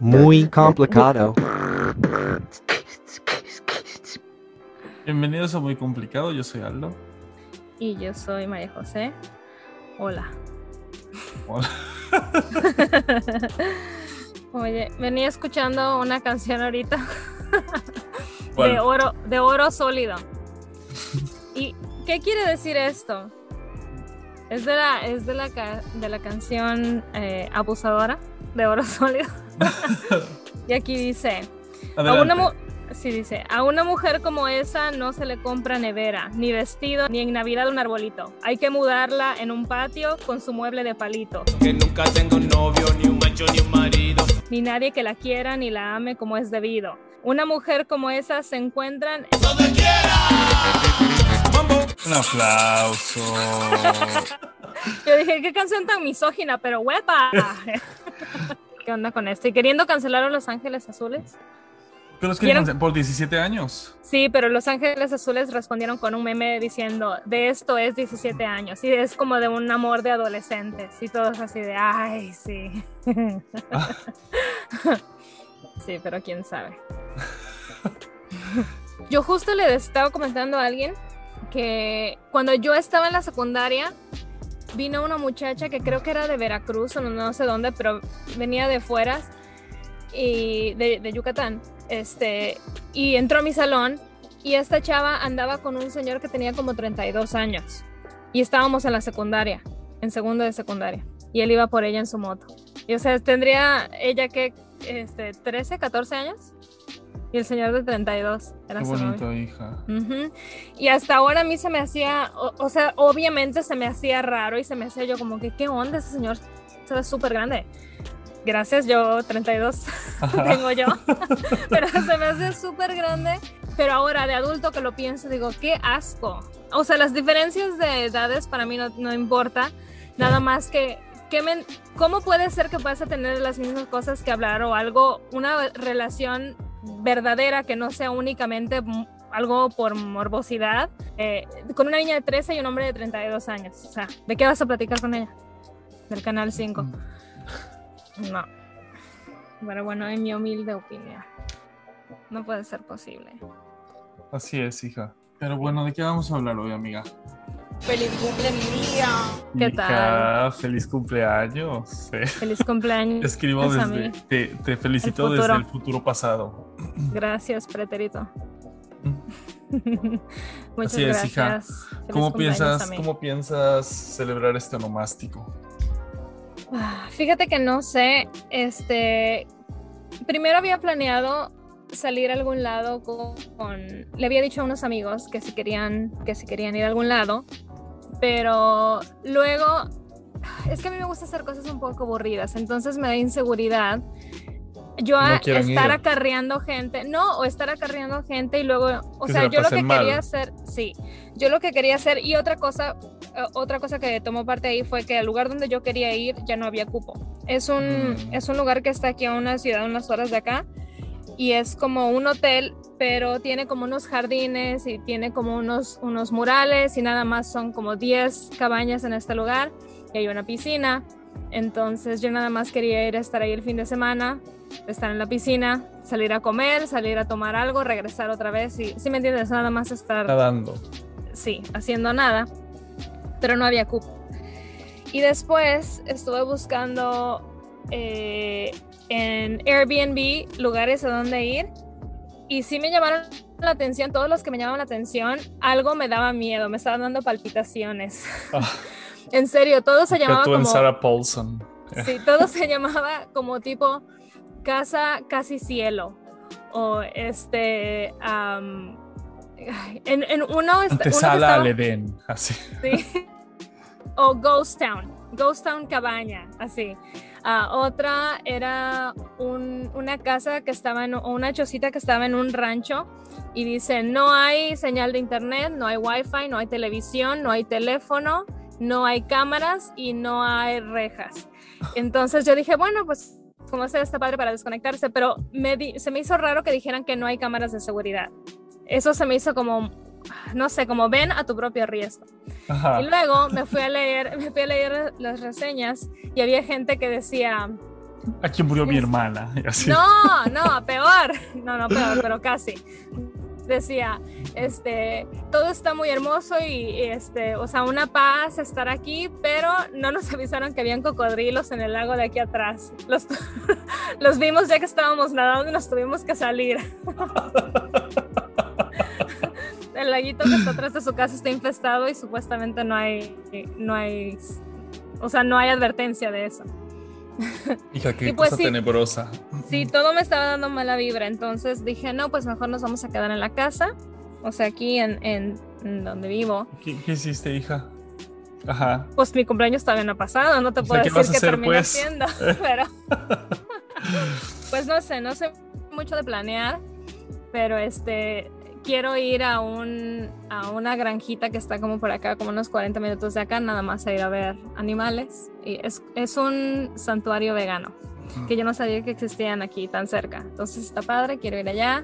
Muy complicado. Bienvenidos a Muy Complicado, yo soy Aldo. Y yo soy María José. Hola. Hola. Oye, venía escuchando una canción ahorita ¿Cuál? de oro, de oro sólido. ¿Y qué quiere decir esto? Es de la, es de la, ca- de la canción eh, Abusadora de oro sólido. y aquí dice, a una, sí, dice, a una mujer como esa no se le compra nevera, ni vestido, ni en Navidad un arbolito. Hay que mudarla en un patio con su mueble de palito. Que nunca tengo un novio, ni un macho, ni un marido. Ni nadie que la quiera ni la ame como es debido. Una mujer como esa se encuentran Un aplauso. Yo dije, qué canción tan misógina, pero huepa. ¿Qué onda con esto? ¿Y queriendo cancelar a Los Ángeles Azules? Pero es que ¿Quieren- por 17 años. Sí, pero Los Ángeles Azules respondieron con un meme diciendo, de esto es 17 años. Y es como de un amor de adolescentes. Y todos así de, ay, sí. sí, pero quién sabe. Yo justo le estaba comentando a alguien que cuando yo estaba en la secundaria, vino una muchacha que creo que era de Veracruz o no, sé dónde, pero venía de fueras y de, de Yucatán. Este, y entró a mi salón y esta chava andaba con un señor que tenía como 32 años. Y estábamos en la secundaria, en segundo de secundaria. Y él iba por ella en su moto. Y o sea, tendría ella que, este, 13, 14 años. Y el señor de 32 era Qué bonito, hija. Ujú. Y hasta ahora a mí se me hacía, o, o sea, obviamente se me hacía raro y se me hacía yo como que, ¿qué onda? Ese señor se ve súper grande. Gracias, yo 32 tengo yo. pero se me hace súper grande. Pero ahora de adulto que lo pienso, digo, qué asco. O sea, las diferencias de edades para mí no, no importa. Nada más que, ¿cómo puede ser que vas a tener las mismas cosas que hablar o algo, una relación verdadera que no sea únicamente algo por morbosidad eh, con una niña de 13 y un hombre de 32 años? O sea, ¿de qué vas a platicar con ella? Del canal 5. No. Pero bueno, en mi humilde opinión. No puede ser posible. Así es, hija. Pero bueno, ¿de qué vamos a hablar hoy, amiga? Feliz cumple mi día. ¿Qué tal? Feliz cumpleaños. Eh, Feliz cumpleaños. Escribo desde. Te, te felicito El desde el futuro pasado. Gracias, preterito. Muchas Así es, hija. gracias. Feliz ¿Cómo cumpleaños piensas. ¿Cómo piensas celebrar este onomástico? Ah, Fíjate que no sé, este, primero había planeado salir a algún lado con, con- le había dicho a unos amigos que si querían, que si querían ir a algún lado, pero luego, es que a mí me gusta hacer cosas un poco aburridas, entonces me da inseguridad. Yo No a- estar ir. acarreando gente, no, o estar acarreando gente y luego, o Que sea, yo lo que mal. quería hacer, sí, yo lo que quería hacer y otra cosa, eh, otra cosa que tomó parte ahí fue que al lugar donde yo quería ir ya no había cupo. Es un, Mm. es un lugar que está aquí a una ciudad, unas horas de acá, y es como un hotel, pero tiene como unos jardines y tiene como unos, unos murales y nada más son como 10 cabañas en este lugar y hay una piscina. Entonces yo nada más quería ir a estar ahí el fin de semana, estar en la piscina, salir a comer, salir a tomar algo, regresar otra vez y si me entiendes, nada más estar Nadando. sí, haciendo nada, pero no había cupo. Y después estuve buscando eh, en Airbnb lugares a donde ir y sí me llamaron la atención, todos los que me llamaban la atención, algo me daba miedo, me estaban dando palpitaciones. Ah. en serio, todo se llamaba tú en como... Sarah Paulson. Sí, todo se llamaba como tipo casa casi cielo. O este. en, en uno, est- uno que Antesala al Edén. Así. sí. O Ghost Town. Ghost Town Cabaña, así. Ah, otra era un- una casa que estaba en, una chocita que estaba en un rancho y dice, no hay señal de internet, no hay wifi, no hay televisión, no hay teléfono, no hay cámaras y no hay rejas. Entonces yo dije, bueno, pues como sea está padre para desconectarse, pero me se me hizo raro que dijeran que no hay cámaras de seguridad. Eso se me hizo como no sé, como ven a tu propio riesgo. Ajá. Y luego me fui a leer, me fui a leer las reseñas y había gente que decía, Aquí murió mi hermana. y así. no, no, peor, no, no peor, pero casi. Decía, este, todo está muy hermoso y, y, este, o sea, una paz estar aquí, pero no nos avisaron que habían cocodrilos en el lago de aquí atrás. Los, los vimos ya que estábamos nadando y nos tuvimos que salir. El laguito que está atrás de su casa está infestado y supuestamente no hay, no hay, o sea, no hay advertencia de eso. Hija, qué Y pues cosa sí. tenebrosa. Sí, todo me estaba dando mala vibra, entonces dije, no, pues mejor nos vamos a quedar en la casa, o sea, aquí en, en- en donde vivo. ¿Qué, qué hiciste, hija? Ajá. Pues mi cumpleaños todavía no ha pasado, no te O sea, puedo ¿qué decir vas a termino pues? haciendo, pero pues no sé, no sé mucho de planear, pero este quiero ir a un a una granjita que está como por acá, como unos 40 minutos de acá, nada más a ir a ver animales y es, es un santuario vegano que yo no sabía que existían aquí tan cerca. Entonces está padre, quiero ir allá.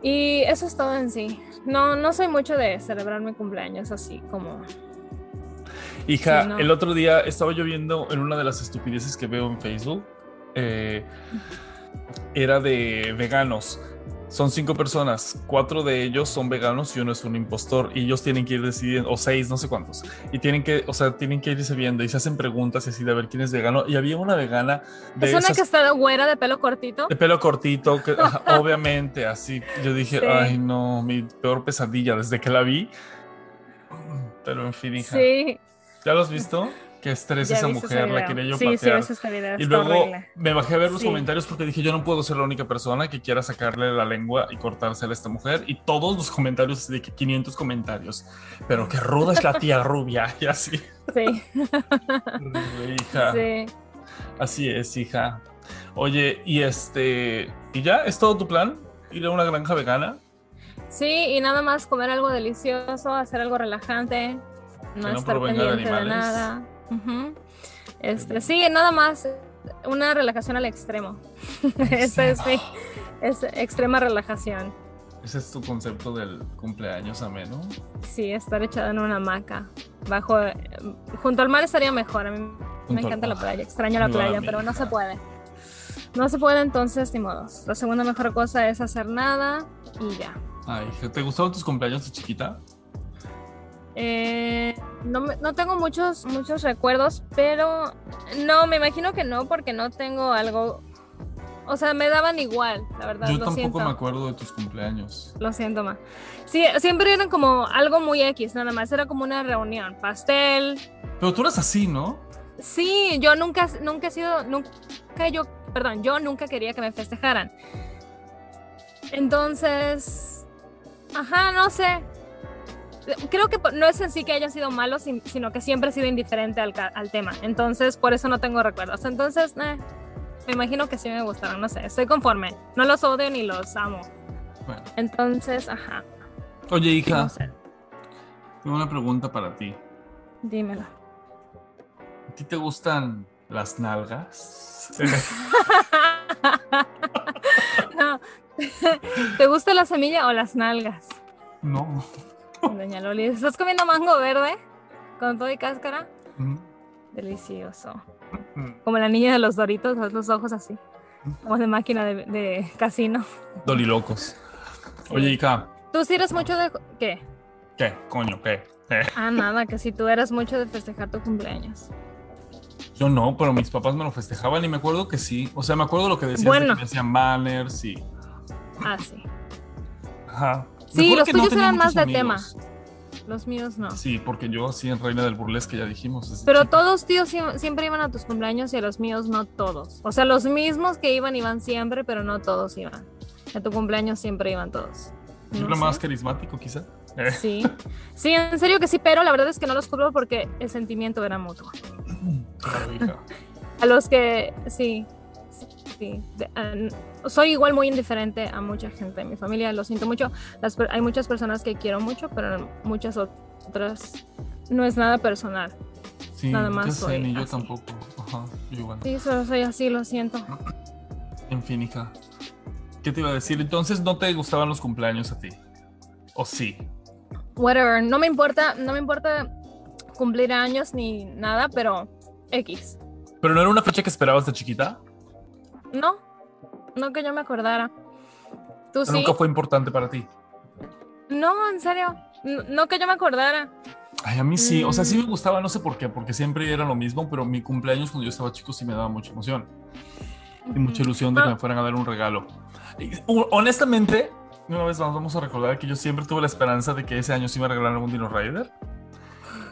Y eso es todo en sí. No, no soy mucho de celebrar mi cumpleaños así como... Hija, Sí, no. el otro día estaba yo viendo en una de las estupideces que veo en Facebook. eh, era de veganos. Son cinco personas, cuatro de ellos son veganos y uno es un impostor y ellos tienen que ir decidiendo, o seis, no sé cuántos, y tienen que, o sea, tienen que irse viendo y se hacen preguntas y así de a ver quién es vegano. Y había una vegana de es una que está güera de pelo cortito. de pelo cortito, que obviamente, así. Yo dije, Sí. ay, no, mi peor pesadilla desde que la vi. Pero en fin, hija. Sí, ¿Ya lo has visto? Qué estrés ya esa mujer, la quería yo Sí, sí, patear. video. y luego horrible. me bajé a ver los Sí. comentarios porque dije, yo no puedo ser la única persona que quiera sacarle la lengua y cortársela a esta mujer. Y todos los comentarios, de que 500 comentarios. Pero qué ruda es la tía rubia. Y así. Sí, hija. sí. Así es, hija. Oye, y este. ¿Y ya? ¿Es todo tu plan? ¿Ir a una granja vegana? Sí, y nada más comer algo delicioso, hacer algo relajante, no, Que no estar pendiente de, animales. Nada. Ujú. Este, sí, nada más una relajación al extremo. Esa es mi es extrema relajación. Ese es tu concepto del cumpleaños ameno. Sí, estar echada en una hamaca. Bajo, eh, junto al mar estaría mejor. A mí me Junto encanta la playa, extraño la playa, pero no se puede. No se puede, entonces, ni modos. La segunda mejor cosa es hacer nada y ya. Ay, ¿te gustaban tus cumpleaños de chiquita? Eh, no, no tengo muchos, muchos recuerdos, pero no, me imagino que no, porque no tengo algo. O sea, me daban igual, la verdad. Yo lo tampoco siento. me acuerdo de tus cumpleaños. Lo siento, ma. Sí, siempre eran como algo muy X, nada más. Era como una reunión, pastel. Pero tú eras así, ¿no? Sí, yo nunca, nunca he sido, nunca yo, perdón, yo nunca quería que me festejaran. Entonces, ajá, no sé. Creo que no es en sí que haya sido malo, sin- sino que siempre he sido indiferente al, tema. Entonces, por eso no tengo recuerdos. Entonces, eh, me imagino que sí me gustaron, no sé, estoy conforme. No los odio ni los amo. Bueno. Entonces, ajá, Oye, hija, no sé, tengo una pregunta para ti. dímelo. ¿A ti te gustan las nalgas? No. ¿Te gusta la semilla o las nalgas? no. Doña Loli, ¿estás comiendo mango verde? Con todo y cáscara. Mm, Delicioso. mm. Como la niña de los doritos, los ojos así. Como de máquina de, de casino. Dolilocos. Sí. Oye, hija, ¿Tú sí eres mucho de... ¿Qué? ¿qué? Coño, ¿qué? Ah, nada, que si tú eras mucho de festejar tu cumpleaños. Yo no, pero mis papás me lo festejaban y me acuerdo que sí. O sea, me acuerdo lo que decían, Bueno. de que me hacían banners y... Ah, sí. Ajá. Sí, los no tuyos eran más de tema. Los míos no. Sí, porque yo así en Reina del Burlesque ya dijimos. Pero chico. todos tíos sie- siempre iban a tus cumpleaños y a los míos no todos. O sea, los mismos que iban iban siempre, pero no todos iban. A tu cumpleaños siempre iban todos. No sé. más carismático, quizá. Eh, Sí, sí, en serio que sí, pero la verdad es que no los culpo porque el sentimiento era mutuo. A los que sí, sí, sí, de- an- soy igual muy indiferente a mucha gente de mi familia, lo siento mucho. Las hay muchas personas que quiero mucho, pero muchas otras no es nada personal. Sí, Nada más sé, soy ni yo tampoco. Ajá, yo. Sí, solo soy así, lo siento. En fin, hija. ¿Qué te iba a decir? Entonces, ¿no te gustaban los cumpleaños a ti? ¿O sí? whatever, no me importa, no me importa cumplir años ni nada, pero X. ¿Pero no era una fecha que esperabas de chiquita? No, no que yo me acordara. ¿Tú sí? Nunca fue importante para ti. No, en serio, no que yo me acordara. Ay, a mí sí, o sea, sí Mm. me gustaba, no sé por qué, porque siempre era lo mismo, pero mi cumpleaños cuando yo estaba chico sí me daba mucha emoción. Y mucha ilusión de que Ah. me fueran a dar un regalo. Y, honestamente, una vez más vamos a recordar que yo siempre tuve la esperanza de que ese año sí me regalaran un Dino Rider.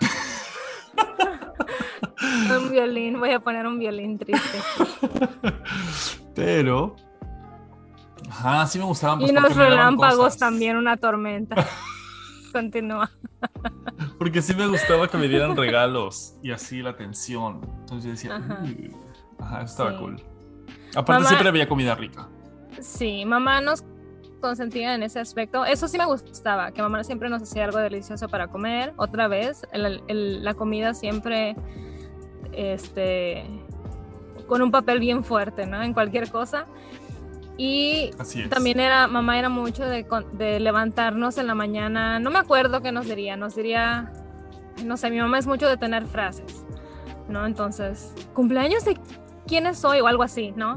Un violín, voy a poner un violín triste. Pero. Ajá, sí me gustaban. pues, y unos relámpagos también, una tormenta. Continúa. Porque sí me gustaba que me dieran regalos y así la atención. Entonces yo decía, Ajá. "Uy". ajá, eso estaba Sí. cool. Aparte, Mamá- siempre había comida rica. Sí, mamá nos consentía en ese aspecto. Eso sí me gustaba, que mamá siempre nos hacía algo delicioso para comer. Otra vez, el- el- la comida siempre, este, con un papel bien fuerte, ¿no? En cualquier cosa. Y también era, mamá era mucho de, de levantarnos en la mañana. No me acuerdo qué nos diría, nos diría, no sé, mi mamá es mucho de tener frases, ¿no? Entonces, cumpleaños de quién es hoy o algo así, ¿no?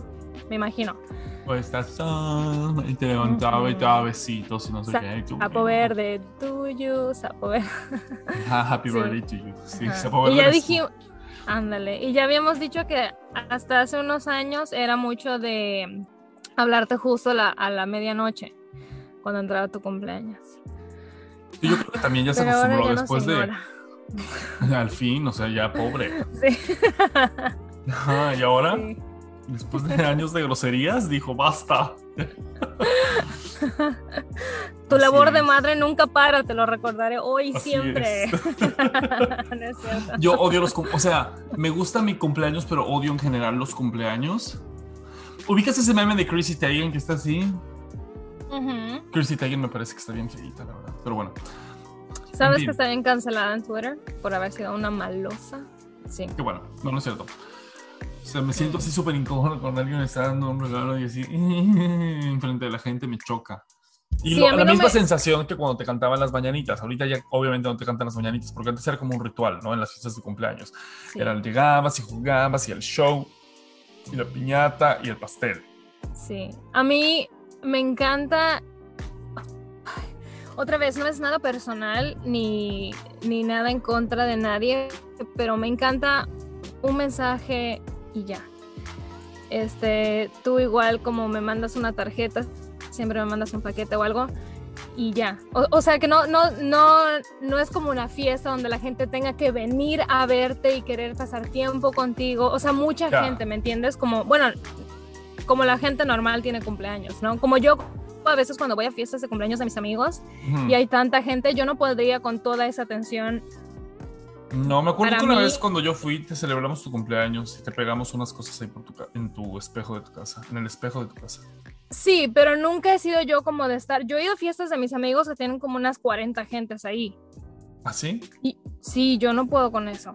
Me imagino. Pues estás ah, y te levantaba y te daba besitos y no sé Sa- qué. y tú, Sapo verde, tuyo, sapo verde. Ajá, happy Sí. birthday to you. Sí, sapo Y verde ya eres tú. dijimos, ándale, y ya habíamos dicho que hasta hace unos años era mucho de hablarte justo a la, a la medianoche, cuando entraba tu cumpleaños. Sí, yo creo que también ya se Pero acostumbró ya no, después de. Al fin, o sea, ya pobre. Sí. Y ahora, sí. después de años de groserías, dijo basta. Tu Así labor de madre nunca para, te lo recordaré hoy y siempre. es. No es cierto. Yo odio los cum- o sea, me gusta mi cumpleaños, pero odio en general los cumpleaños. ¿Ubicas ese meme de Chrissy Teigen que está así? Ujú. Chrissy Teigen me parece que está bien feita, la verdad. Pero bueno, ¿Sabes que está bien cancelada en Twitter por haber sido una malosa? Sí. qué bueno. No, no es cierto. O sea, me siento así súper incómodo cuando alguien me está dando un regalo y así enfrente de la gente me choca. Y Sí, lo- la no misma me- sensación que cuando te cantaban las mañanitas. Ahorita ya obviamente no te cantan las mañanitas porque antes era como un ritual, ¿no? En las fiestas de cumpleaños. sí. Era llegabas y jugabas y el show y la piñata y el pastel. Sí, a mí me encanta. Otra vez, no es nada personal ni, ni nada en contra de nadie, pero me encanta un mensaje y ya. Este, tú igual como me mandas una tarjeta, siempre me mandas un paquete o algo y ya. O, o sea que no, no, no, no es como una fiesta donde la gente tenga que venir a verte y querer pasar tiempo contigo. O sea, mucha gente, ¿me entiendes? Como, bueno, como la gente normal tiene cumpleaños, ¿no? Como yo a veces cuando voy a fiestas de cumpleaños de mis amigos y hay tanta gente, yo no podría con toda esa atención. No, me acuerdo Para que una mí- vez cuando yo fui, te celebramos tu cumpleaños y te pegamos unas cosas ahí por tu ca- en tu espejo de tu casa, en el espejo de tu casa. Sí, pero nunca he sido yo como de estar. Yo he ido a fiestas de mis amigos que tienen como unas 40 gentes ahí. ¿Ah, sí? Y sí, yo no puedo con eso.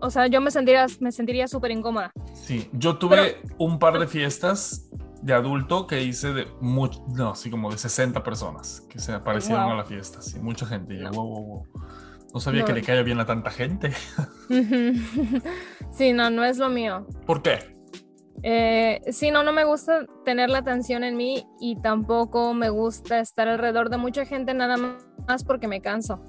O sea, yo me sentiría, me sentiría súper incómoda. Sí, yo tuve un par de fiestas de adulto que hice de mucho, no, así como de 60 personas que se aparecieron Wow. a la fiesta, sí, mucha gente. No. wow, wow, wow. No sabía No. que le caía bien a tanta gente. sí, no, no es lo mío. ¿Por qué? Eh, sí, no, no me gusta tener la atención en mí y tampoco me gusta estar alrededor de mucha gente nada más porque me canso.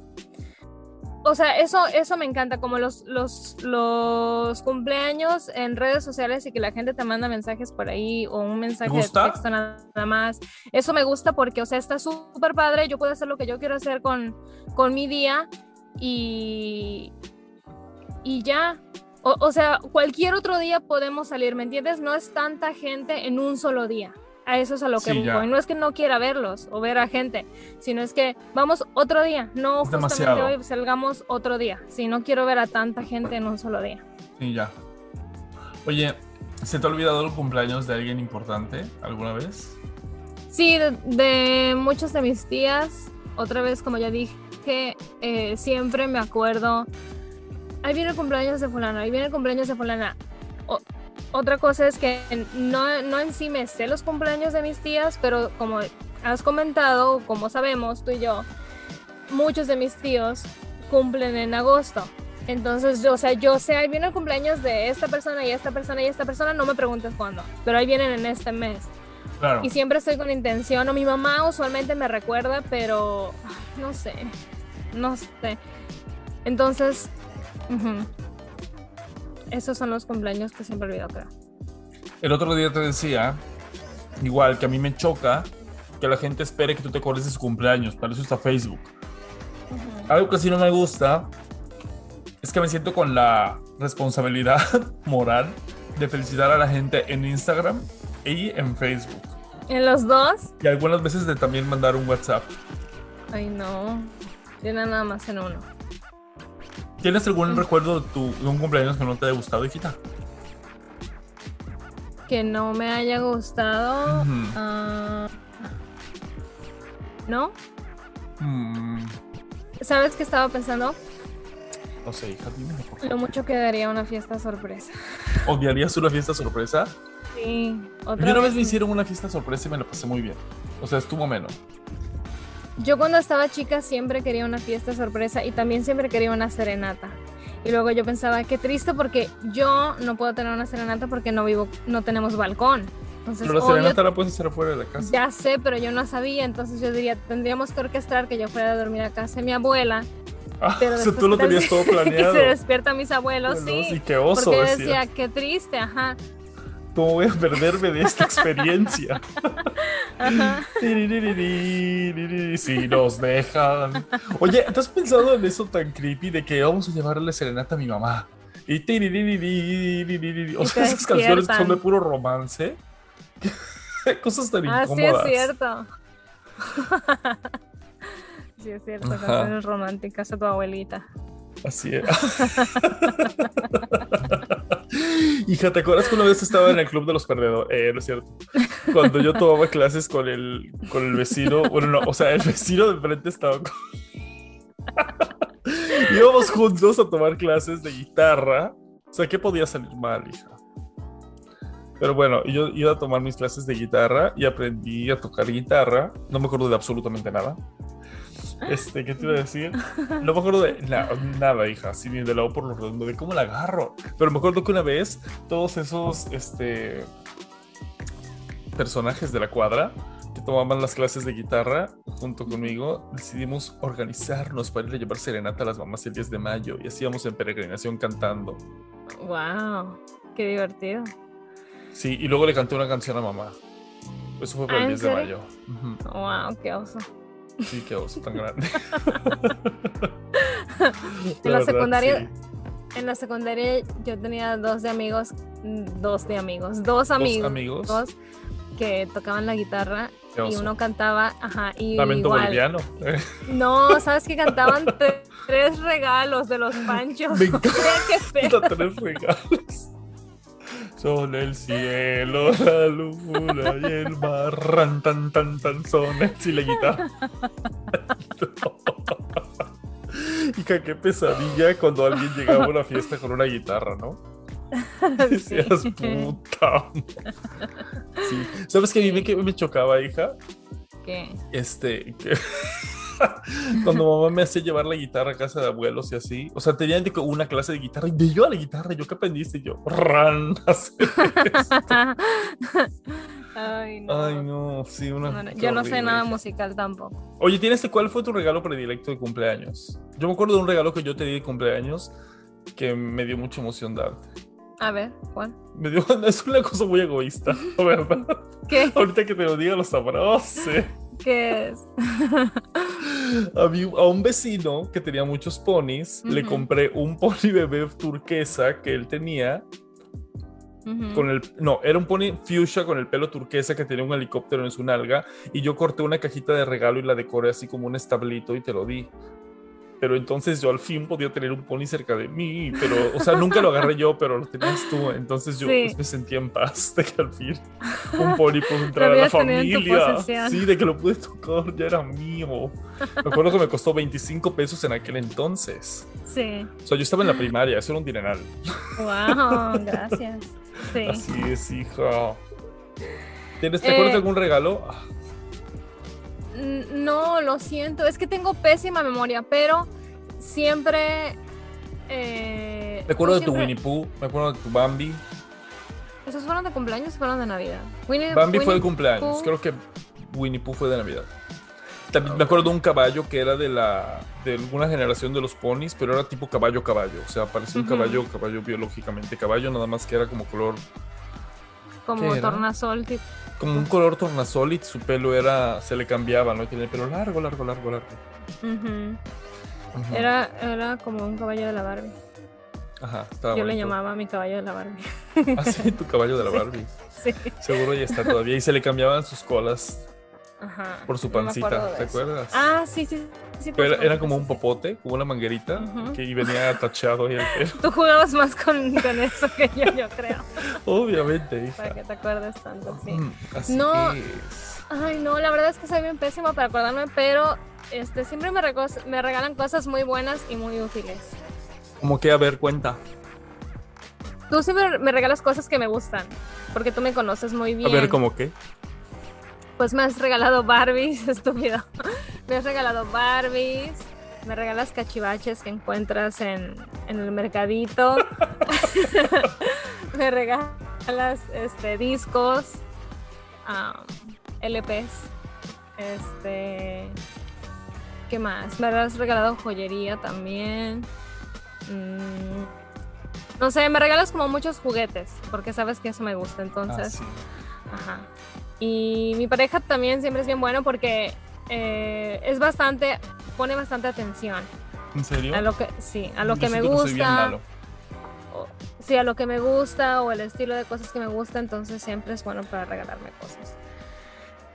O sea, eso, eso me encanta, como los, los, los cumpleaños en redes sociales y que la gente te manda mensajes por ahí o un mensaje de texto nada más. Eso me gusta porque, o sea, está súper padre, yo puedo hacer lo que yo quiero hacer con, con mi día y, y ya. O, o sea, cualquier otro día podemos salir, ¿me entiendes? No es tanta gente en un solo día. A eso es a lo que Sí, voy. No es que no quiera verlos o ver a gente, sino es que vamos otro día. No Es justamente demasiado. hoy salgamos otro día. Si no quiero ver a tanta gente en un solo día. Sí, ya. Oye, ¿se te ha olvidado el cumpleaños de alguien importante alguna vez? Sí, de, de muchas de mis tías, otra vez como ya dije, eh, siempre me acuerdo, ahí viene el cumpleaños de fulana, ahí viene el cumpleaños de fulana. O- otra cosa es que no, no en sí me sé los cumpleaños de mis tías, pero como has comentado, como sabemos tú y yo, muchos de mis tíos cumplen en agosto. Entonces, yo, o sea, yo sé, ahí viene el cumpleaños de esta persona y esta persona y esta persona, no me preguntes cuándo, pero ahí vienen en este mes. Claro. Y siempre estoy con intención, o mi mamá usualmente me recuerda, pero no sé, no sé. Entonces, ujú. esos son los cumpleaños que siempre olvido, creo. El otro día te decía, igual que a mí me choca que la gente espere que tú te acuerdes de su cumpleaños, para eso está Facebook. Algo que sí no me gusta es que me siento con la responsabilidad moral de felicitar a la gente en Instagram y en Facebook. En los dos, Y algunas veces de también mandar un WhatsApp. ay no, tiene nada más en uno. ¿Tienes algún recuerdo de, tu, de un cumpleaños que no te haya gustado, hijita? Que no me haya gustado. Ah, ¿No? Mm, ¿Sabes qué estaba pensando? no sé, hija, dime. Lo mucho que daría una fiesta sorpresa. ¿Odiarías una fiesta sorpresa? Sí, otra mí una vez vez me hicieron una fiesta sorpresa y me la pasé muy bien. O sea, estuvo menos. Yo cuando estaba chica siempre quería una fiesta sorpresa y también siempre quería una serenata. Y luego yo pensaba, qué triste porque yo no puedo tener una serenata porque no vivo, no tenemos balcón. Entonces, Pero la serenata la puedes hacer afuera de la casa. ya sé, pero yo no sabía. Entonces yo diría, tendríamos que orquestar que yo fuera a dormir a casa de mi abuela. Ah, Pero o sea, tú lo tenías todo planeado. y se despierta mis abuelos, Bueno, sí. sí, qué oso, porque yo decía. decía, qué triste, ajá. ¿Cómo voy a perderme de esta experiencia? Si nos dejan. Oye, ¿te has pensado en eso tan creepy de que vamos a llevarle serenata a mi mamá? Y, o sea, esas canciones que son de puro romance. Cosas tan incómodas. Ah, sí, es cierto. sí, es cierto, canciones románticas a tu abuelita. Así es. Hija, ¿te acuerdas que una vez estaba en el club de los perdedores? Eh, no es cierto. Cuando yo tomaba clases con el, con el vecino, bueno, no, o sea, el vecino de enfrente estaba con... Íbamos juntos a tomar clases de guitarra. O sea, ¿qué podía salir mal, hija? Pero bueno, yo iba a tomar mis clases de guitarra y aprendí a tocar guitarra. No me acuerdo de absolutamente nada. Este, ¿qué te iba a decir? No me acuerdo de na- nada, hija, así ni de lado por lo redondo, de cómo la agarro. Pero me acuerdo que una vez todos esos este, personajes de la cuadra que tomaban las clases de guitarra junto conmigo, decidimos organizarnos para ir a llevar serenata a las mamás el 10 de mayo y así íbamos en peregrinación cantando. Wow, qué divertido. Sí, y luego le canté una canción a mamá. Eso fue para ¿Ah, el en 10 de serio? mayo. Wow, qué oso. Sí, qué oso tan grande. En la verdad, secundaria- sí. En la secundaria yo tenía dos de amigos, dos de amigos, dos amigos, amigos? dos que tocaban la guitarra y uno cantaba, ajá, y Lamento igual. boliviano. No, sabes que cantaban tre- tres regalos de los panchos. Me encanta. tres regalos. Son el cielo, la luna y el mar. Ran, tan, tan, tan, son el y la guitarra. Hija, qué pesadilla cuando alguien llegaba a una fiesta con una guitarra, ¿no? Decías, Sí. puta. Sí. ¿Sabes que a mí me, me chocaba, hija? ¿Qué? este que- cuando mamá me hacía llevar la guitarra a casa de abuelos y así, o sea, tenían una clase de guitarra y de yo a la guitarra, yo qué aprendiste Y yo, ran. Ay, no. Ay, no, sí, una. No, yo no sé nada musical tampoco. Oye, ¿tienes cuál fue tu regalo predilecto de cumpleaños? Yo me acuerdo de un regalo que yo te di de cumpleaños que me dio mucha emoción darte. A ver, ¿cuál? Me dio, es una cosa muy egoísta, ¿verdad? ¿Qué? Ahorita que te lo diga lo sabrás. sí. ¿Qué es? A, mí- a un vecino que tenía muchos ponis, le compré un pony bebé turquesa que él tenía. Con el, no, era un pony fuchsia con el pelo turquesa que tenía un helicóptero en su nalga. Y yo corté una cajita de regalo y la decoré así como un establito y te lo di. Pero entonces yo al fin podía tener un pony cerca de mí. Pero, o sea, nunca lo agarré yo, pero lo tenías tú. Entonces yo Sí. pues, me sentía en paz de que al fin un pony pudo entrar a la familia. Sí, de que lo pude tocar, ya era mío. Me acuerdo que me costó 25 pesos en aquel entonces. Sí. O sea, yo estaba en la primaria, eso era un dineral. Wow, gracias. Sí. Así es, hija. ¿Tienes, ¿Te Eh, acuerdas de algún regalo? No, lo siento. Es que tengo pésima memoria, pero siempre. eh, Me acuerdo de tu Winnie Pooh, me acuerdo de tu Bambi. ¿Esos fueron de cumpleaños o fueron de Navidad? Winnie- Bambi fue de cumpleaños, Pooh. creo que Winnie Pooh fue de Navidad. También me acuerdo de un caballo que era de la de alguna generación de los ponis, pero era tipo caballo caballo, o sea, parecía un caballo, caballo biológicamente caballo, nada más que era como color Como tornasol. tipo. Como un color tornasol y su pelo era se le cambiaba, ¿no? Tenía el pelo largo, largo, largo, largo. Era, era como un caballo de la Barbie. Ajá, estaba Yo le llamaba a mi caballo de la Barbie. Ah, sí, tu caballo de la Sí. Barbie. Sí. Seguro ya está todavía y se le cambiaban sus colas Ajá. por su no pancita, de ¿te acuerdas? Ah, sí, sí. sí, Pero era, como un popote, como una manguerita, que y venía tachado ahí el pelo. Tú jugabas más con, con eso que yo, yo creo. Obviamente, hija. Para que te acuerdes tanto, sí. Mm, así No. es. Ay, no, la verdad es que soy bien pésima para acordarme, pero este, siempre me regalan cosas muy buenas y muy útiles. Como que, a ver, cuenta. Tú siempre me regalas cosas que me gustan, porque tú me conoces muy bien. A ver, ¿cómo qué? Pues me has regalado Barbies, estúpido. Me has regalado Barbies, me regalas cachivaches que encuentras en, en el mercadito. me regalas este, discos, LPs. Este. ¿Qué más? Me has regalado joyería también. Mm, no sé, me regalas como muchos juguetes, porque sabes que eso me gusta, entonces. Ah, sí. Ajá. Y mi pareja también siempre es bien bueno porque eh, es bastante, pone bastante atención ¿En serio? a lo que, sí, a lo Yo que me siento soy bien gusta, malo. o- sí, a lo que me gusta o el estilo de cosas que me gusta, entonces siempre es bueno para regalarme cosas.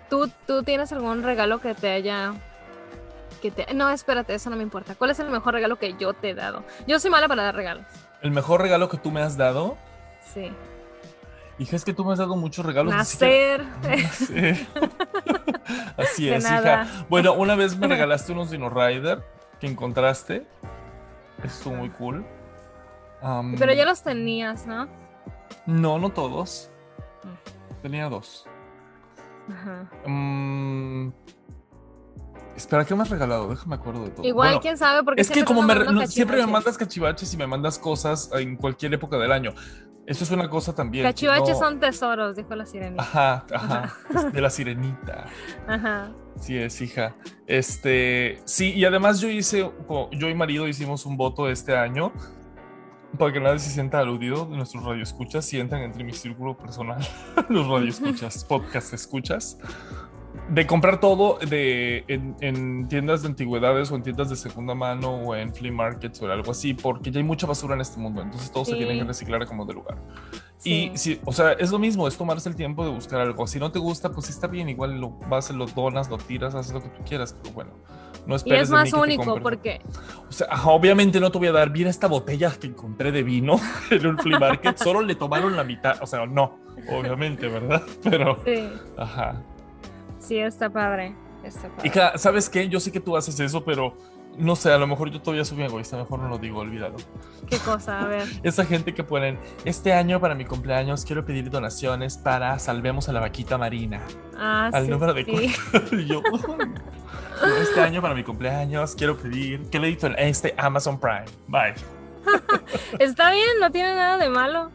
¿Tú, tú tienes algún regalo que te haya, que te, no, espérate, eso no me importa. ¿Cuál es el mejor regalo que yo te he dado? Yo soy mala para dar regalos. El mejor regalo que tú me has dado. Sí. Hija, es que tú me has dado muchos regalos. ni siquiera- Nacer. Nacer. Así es, hija. Bueno, una vez me regalaste unos Dino Rider que encontraste. Estuvo muy cool. Pero ya los tenías, ¿no? No, no todos. Mm. Tenía dos. Ajá. Mm, Espera, ¿qué me has regalado? Déjame acuerdo de todo. Igual, Bueno, quién sabe, porque es que como me, no, siempre me mandas cachivaches y me mandas cosas en cualquier época del año. Eso es una cosa también. Cachivaches no- son tesoros, dijo la sirenita. Ajá, ajá. De la sirenita. Ajá. Sí es, hija. Este, sí, y además yo hice, yo y marido hicimos un voto este año para que nadie se sienta aludido de nuestros radioescuchas, sientan entre mi círculo personal, los radioescuchas, podcast escuchas, de comprar todo de, en, en tiendas de antigüedades o en tiendas de segunda mano o en flea markets o algo así, porque ya hay mucha basura en este mundo, entonces todo se Sí. tiene que reciclar como de lugar. Sí. Y sí, o sea, es lo mismo, es tomarse el tiempo de buscar algo. Si no te gusta, pues está bien, igual lo vas, lo donas, lo tiras, haces lo que tú quieras, pero bueno, no Y esperes es de mí más que te único porque O sea, obviamente no te voy a dar bien esta botella que encontré de vino en un flea market, solo le tomaron la mitad, o sea, no, obviamente, ¿verdad? Pero, sí, ajá. Sí está padre. Está padre. Hija, ¿sabes qué? Yo sé que tú haces eso, pero no sé, a lo mejor yo todavía soy bien egoísta, mejor no lo digo, olvídalo. ¿Qué cosa? A ver. Esa gente que ponen, este año para mi cumpleaños quiero pedir donaciones para Salvemos a la Vaquita Marina. Ah, al sí, número de sí. cuenta. Y yo, "Ay, este año para mi cumpleaños quiero pedir crédito en este Amazon Prime. Bye. Está bien, no tiene nada de malo.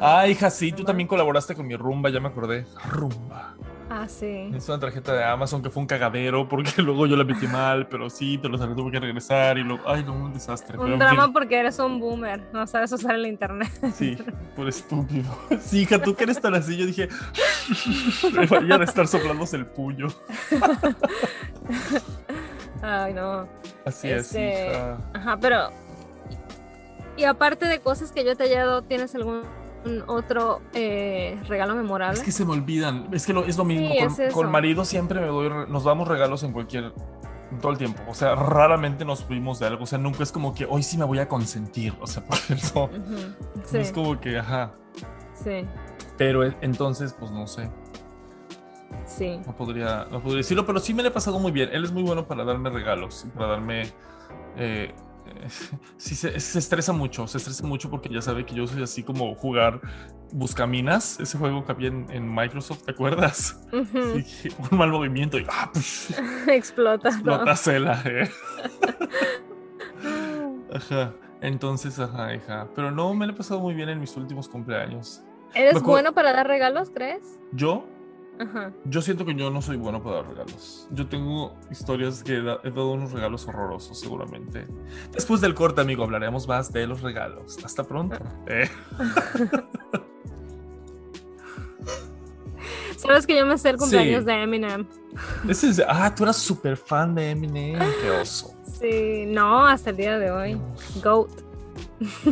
Ah, hija, sí, tú también colaboraste con mi rumba, ya me acordé. Rumba. Ah, sí. Es una tarjeta de Amazon que fue un cagadero porque luego yo la metí mal, pero sí, te lo tuve que regresar y luego, ay, no, un desastre. Un drama porque eres un boomer, no sabes usar el internet. Sí, por estúpido. Sí, hija, tú que eres tan así, yo dije, me vayan a estar soplándose el puño. Ay, no. Así Este, es, hija. Ajá, pero. Y aparte de cosas que yo te haya dado, ¿tienes algún otro eh, regalo memorable? Es que se me olvidan. Es que lo- es lo mismo. Sí, con, es con marido siempre me doy, nos damos regalos en cualquier. todo el tiempo. O sea, raramente nos fuimos de algo. O sea, nunca es como que hoy sí me voy a consentir. O sea, por eso. No Sí, es como que, ajá. sí, Pero entonces, pues no sé. sí. No podría, no podría decirlo, pero sí me le he pasado muy bien. Él es muy bueno para darme regalos para darme eh, sí se, se estresa mucho, se estresa mucho porque ya sabe que yo soy así como jugar Buscaminas, ese juego que había en, en Microsoft, ¿te acuerdas? Sí, un mal movimiento y ¡ah! push, Explota. explota Cela, eh. Ajá. Entonces, ajá, hija. Pero no, me lo he pasado muy bien en mis últimos cumpleaños. ¿Eres bueno para dar regalos, crees? Yo, Ajá. yo siento que yo no soy bueno para dar regalos. Yo tengo historias que he, da- he dado unos regalos horrorosos, seguramente. Después del corte, amigo, hablaremos más de los regalos. Hasta pronto. Eh. Sabes que yo me sé el cumpleaños Sí. de Eminem. Ah, tú eras súper fan de Eminem. Qué oso. Sí, no, hasta el día de hoy. Goat.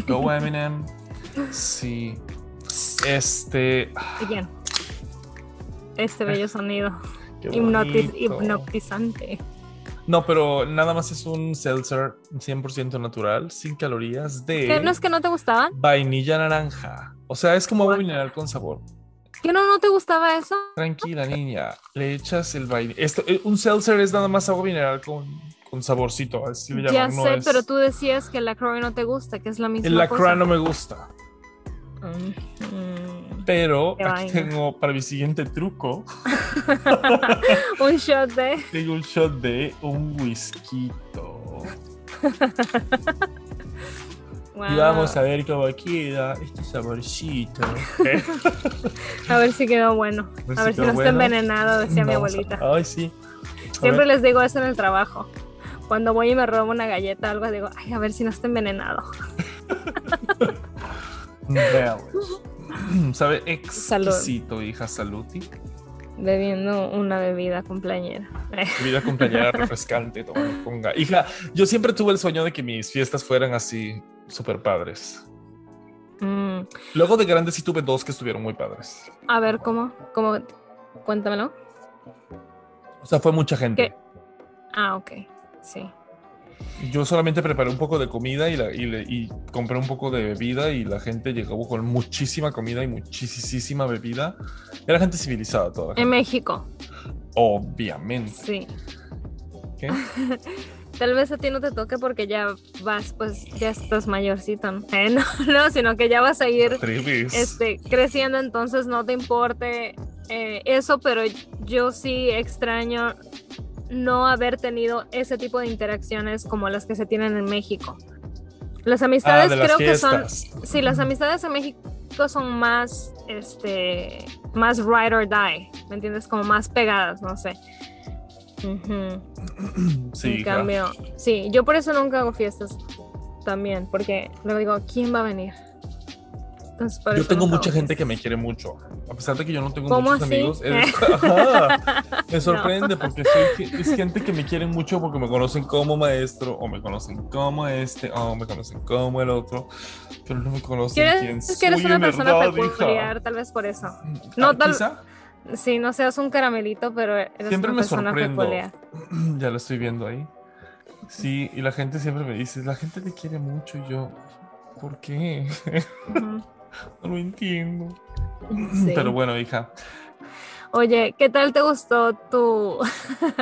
Go Eminem. Sí. Este. ah, Again. Este bello sonido. Hipnotiz- hipnotizante. No, pero nada más es un seltzer 100% natural, sin calorías, de ¿Qué no es que no te gustaban? vainilla naranja. O sea, es como agua mineral con sabor. ¿Que no, no te gustaba eso? Tranquila, niña. Le echas el vainilla. Esto, eh, un seltzer es nada más agua mineral con, con saborcito, así le Ya llaman. no sé, es- pero tú decías que la Croy no te gusta, que es la misma El cosa. no me gusta. Mm, Pero Qué aquí vaina. tengo para mi siguiente truco. Un shot de... Tengo un shot de un whisky. Y vamos a ver cómo queda este saborcito. ¿eh? A ver si quedó bueno. ver A ver si no está bueno. envenenado, decía mi a- abuelita. Ay, sí. A Siempre ver. les digo eso en el trabajo. Cuando voy y me robo una galleta o algo, digo, ay, a ver si no está envenenado. Veamos. Sabe exquisito, hija Saluti. Bebiendo una bebida cumpleañera. Vida compañera refrescante, toma, ponga. Hija, yo siempre tuve el sueño de que mis fiestas fueran así, súper padres. Mm, Luego de grande sí tuve dos que estuvieron muy padres. A ver, ¿cómo? ¿Cómo? Cuéntamelo. O sea, fue mucha gente. ¿Qué? Ah, ok. Sí. Yo solamente preparé un poco de comida y, la- y le- y compré un poco de bebida y la gente llegó con muchísima comida y muchísima bebida. Era gente civilizada toda. En. México. Obviamente. Sí. ¿Qué? Tal vez a ti no te toque porque ya vas, pues ya estás mayorcito, ¿no? Eh, no, no, sino que ya vas a ir este, creciendo, entonces no te importe eh, eso, pero yo sí extraño no haber tenido ese tipo de interacciones como las que se tienen en México. Las Ah, amistades de las creo que son, sí, las amistades en México son más, este, más ride or die, ¿me entiendes? Como más pegadas, no sé. Sí, en cambio, sí, yo por eso nunca hago fiestas también, porque luego digo, ¿quién va a venir? Entonces, Yo tengo mucha gente que me quiere mucho. A pesar de que yo no tengo ¿Cómo muchos así? amigos. es- Ajá. me sorprende porque soy, es gente que me quiere mucho porque me conocen como maestro, o me conocen como este, o me conocen como el otro, pero no me conocen quién ¿Quieres soy que eres una persona verdad, hija. peculiar, tal vez por eso? No, No, tal- quizá. Sí, no seas un caramelito, pero eres Siempre una me persona sorprendo. peculiar. ya lo estoy viendo ahí. Sí, y la gente siempre me dice, la gente te quiere mucho y yo, ¿por qué? Ujú. no lo entiendo. Sí. Pero bueno, hija. Oye, ¿qué tal te gustó tu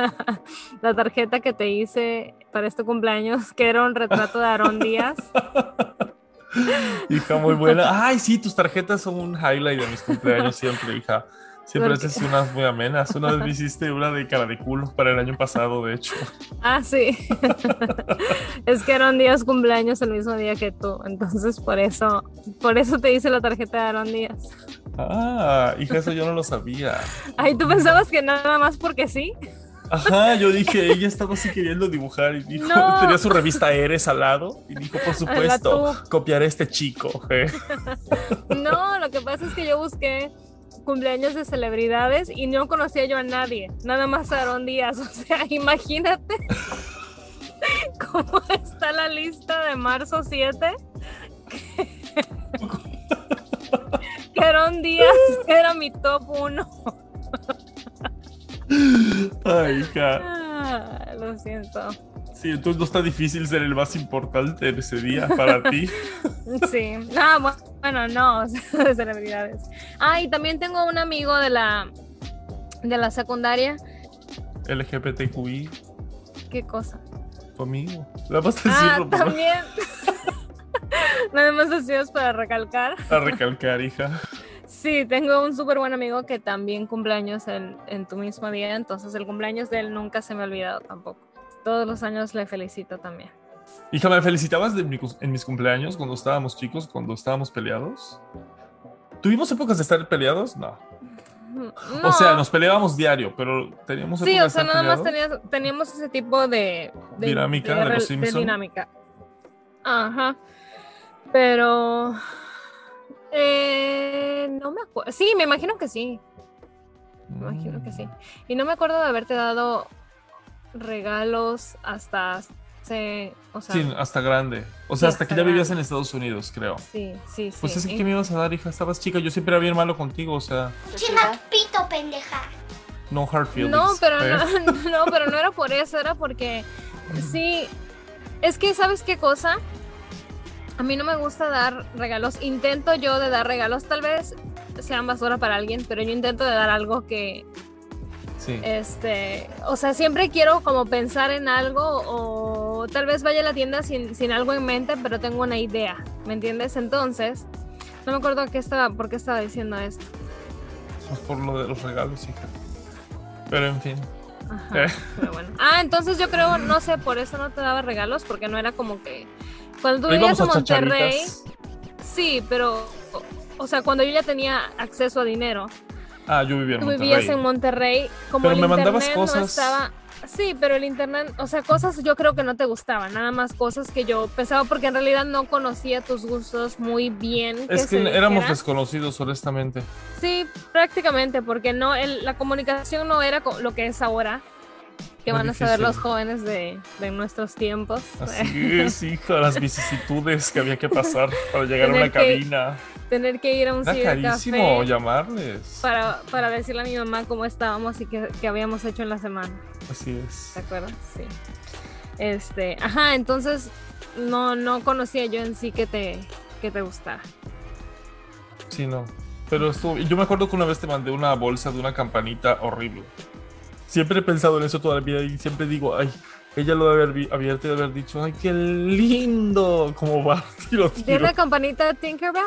la tarjeta que te hice para este cumpleaños, que era un retrato de Aarón Díaz? Hija, muy buena. Ay, sí, tus tarjetas son un highlight de mis cumpleaños siempre, hija. Siempre ¿Por qué? haces unas muy amenas. Una vez me hiciste una de cara de culo para el año pasado, de hecho. Ah, sí. es que Aarón Díaz cumpleaños el mismo día que tú, entonces por eso, por eso te hice la tarjeta de Aarón Díaz. Ah, hija, eso yo no lo sabía. Ay, ¿tú pensabas que nada más porque sí? Ajá, yo dije, ella estaba así queriendo dibujar y dijo, No. tenía su revista Eres al lado y dijo, por supuesto, copiaré a este chico. ¿eh? No, lo que pasa es que yo busqué cumpleaños de celebridades y no conocía yo a nadie, nada más a Aarón Díaz. O sea, imagínate cómo está la lista de marzo 7. Que Aarón Díaz era mi top 1. Ay, hija. Ah, lo siento. Sí, entonces no está difícil ser el más importante en ese día para ti. Sí. Ah, bu- bueno, no, celebridades. Ah, y también tengo un amigo de la de la secundaria. LGBTQI. ¿Qué cosa? tu amigo. Nada más Ah, decirlo para, también. Nada más así es para recalcar. para recalcar, hija. Sí, tengo un súper buen amigo que también cumpleaños en, en tu mismo día, entonces el cumpleaños de él nunca se me ha olvidado tampoco. Todos los años le felicito también. Hija, ¿me felicitabas de mi en mis cumpleaños cuando estábamos chicos, cuando estábamos peleados? ¿Tuvimos épocas de estar peleados? No. O sea, No. nos peleábamos diario, pero teníamos épocas Sí, de o sea, estar nada más peleados. teníamos ese tipo de, de- Dinámica de los re- Simpson. dinámica. Ajá. Pero. eh, no me acuerdo. Sí, me imagino que sí. Me imagino que sí. Y no me acuerdo de haberte dado regalos hasta hace. O sea, Sí, hasta grande. O sea, Sí, hasta que ya vivías en Estados Unidos, creo. sí, sí, sí. Pues es Y- que me ibas a dar, hija. Estabas chica. Yo siempre era bien malo contigo. O sea, Chima pito, pendeja. no hard feelings. No, pero ¿eh? no, no, pero no era por eso, era porque sí, es que sabes qué cosa, a mí no me gusta dar regalos, intento yo de dar regalos, tal vez sean basura para alguien, pero yo intento de dar algo que, Sí. este, o sea, siempre quiero como pensar en algo o tal vez vaya a la tienda sin, sin algo en mente, pero tengo una idea, ¿me entiendes? Entonces, no me acuerdo qué estaba, por qué estaba diciendo esto. Pues por lo de los regalos, hija. Pero en fin. Ajá, Eh. pero bueno. Ah, entonces yo creo, no sé, por eso no te daba regalos, porque no era como que. Cuando tú vivías a Monterrey, chacharitas. sí, pero. O sea, cuando yo ya tenía acceso a dinero, Ah, yo vivía en tú Monterrey. vivías en Monterrey, como Pero el me internet mandabas no cosas. estaba. Sí, pero el internet, o sea, cosas yo creo que no te gustaban, nada más cosas que yo pensaba, porque en realidad no conocía tus gustos muy bien. Es que se éramos desconocidos, honestamente. Sí, prácticamente, porque no, el- la comunicación no era lo que es ahora, Muy van a saber los jóvenes de, de nuestros tiempos. Así es, hija, las vicisitudes que había que pasar para llegar a una que cabina. Tener que ir a un cibercafé llamarles. para, para decirle a mi mamá cómo estábamos y qué, qué habíamos hecho en la semana. Así es. ¿Te acuerdas? Sí. Este, ajá, entonces no, no conocía yo en sí que te, que te gustara. Sí, no. Pero estuvo. y Yo me acuerdo que una vez te mandé una bolsa de una campanita horrible. Siempre he pensado en eso toda la vida y siempre digo, ay, ella lo debe haber abierto y de haber dicho, ay, qué lindo. Como va, tiro, ¿De tiro. la campanita de Tinkerbell?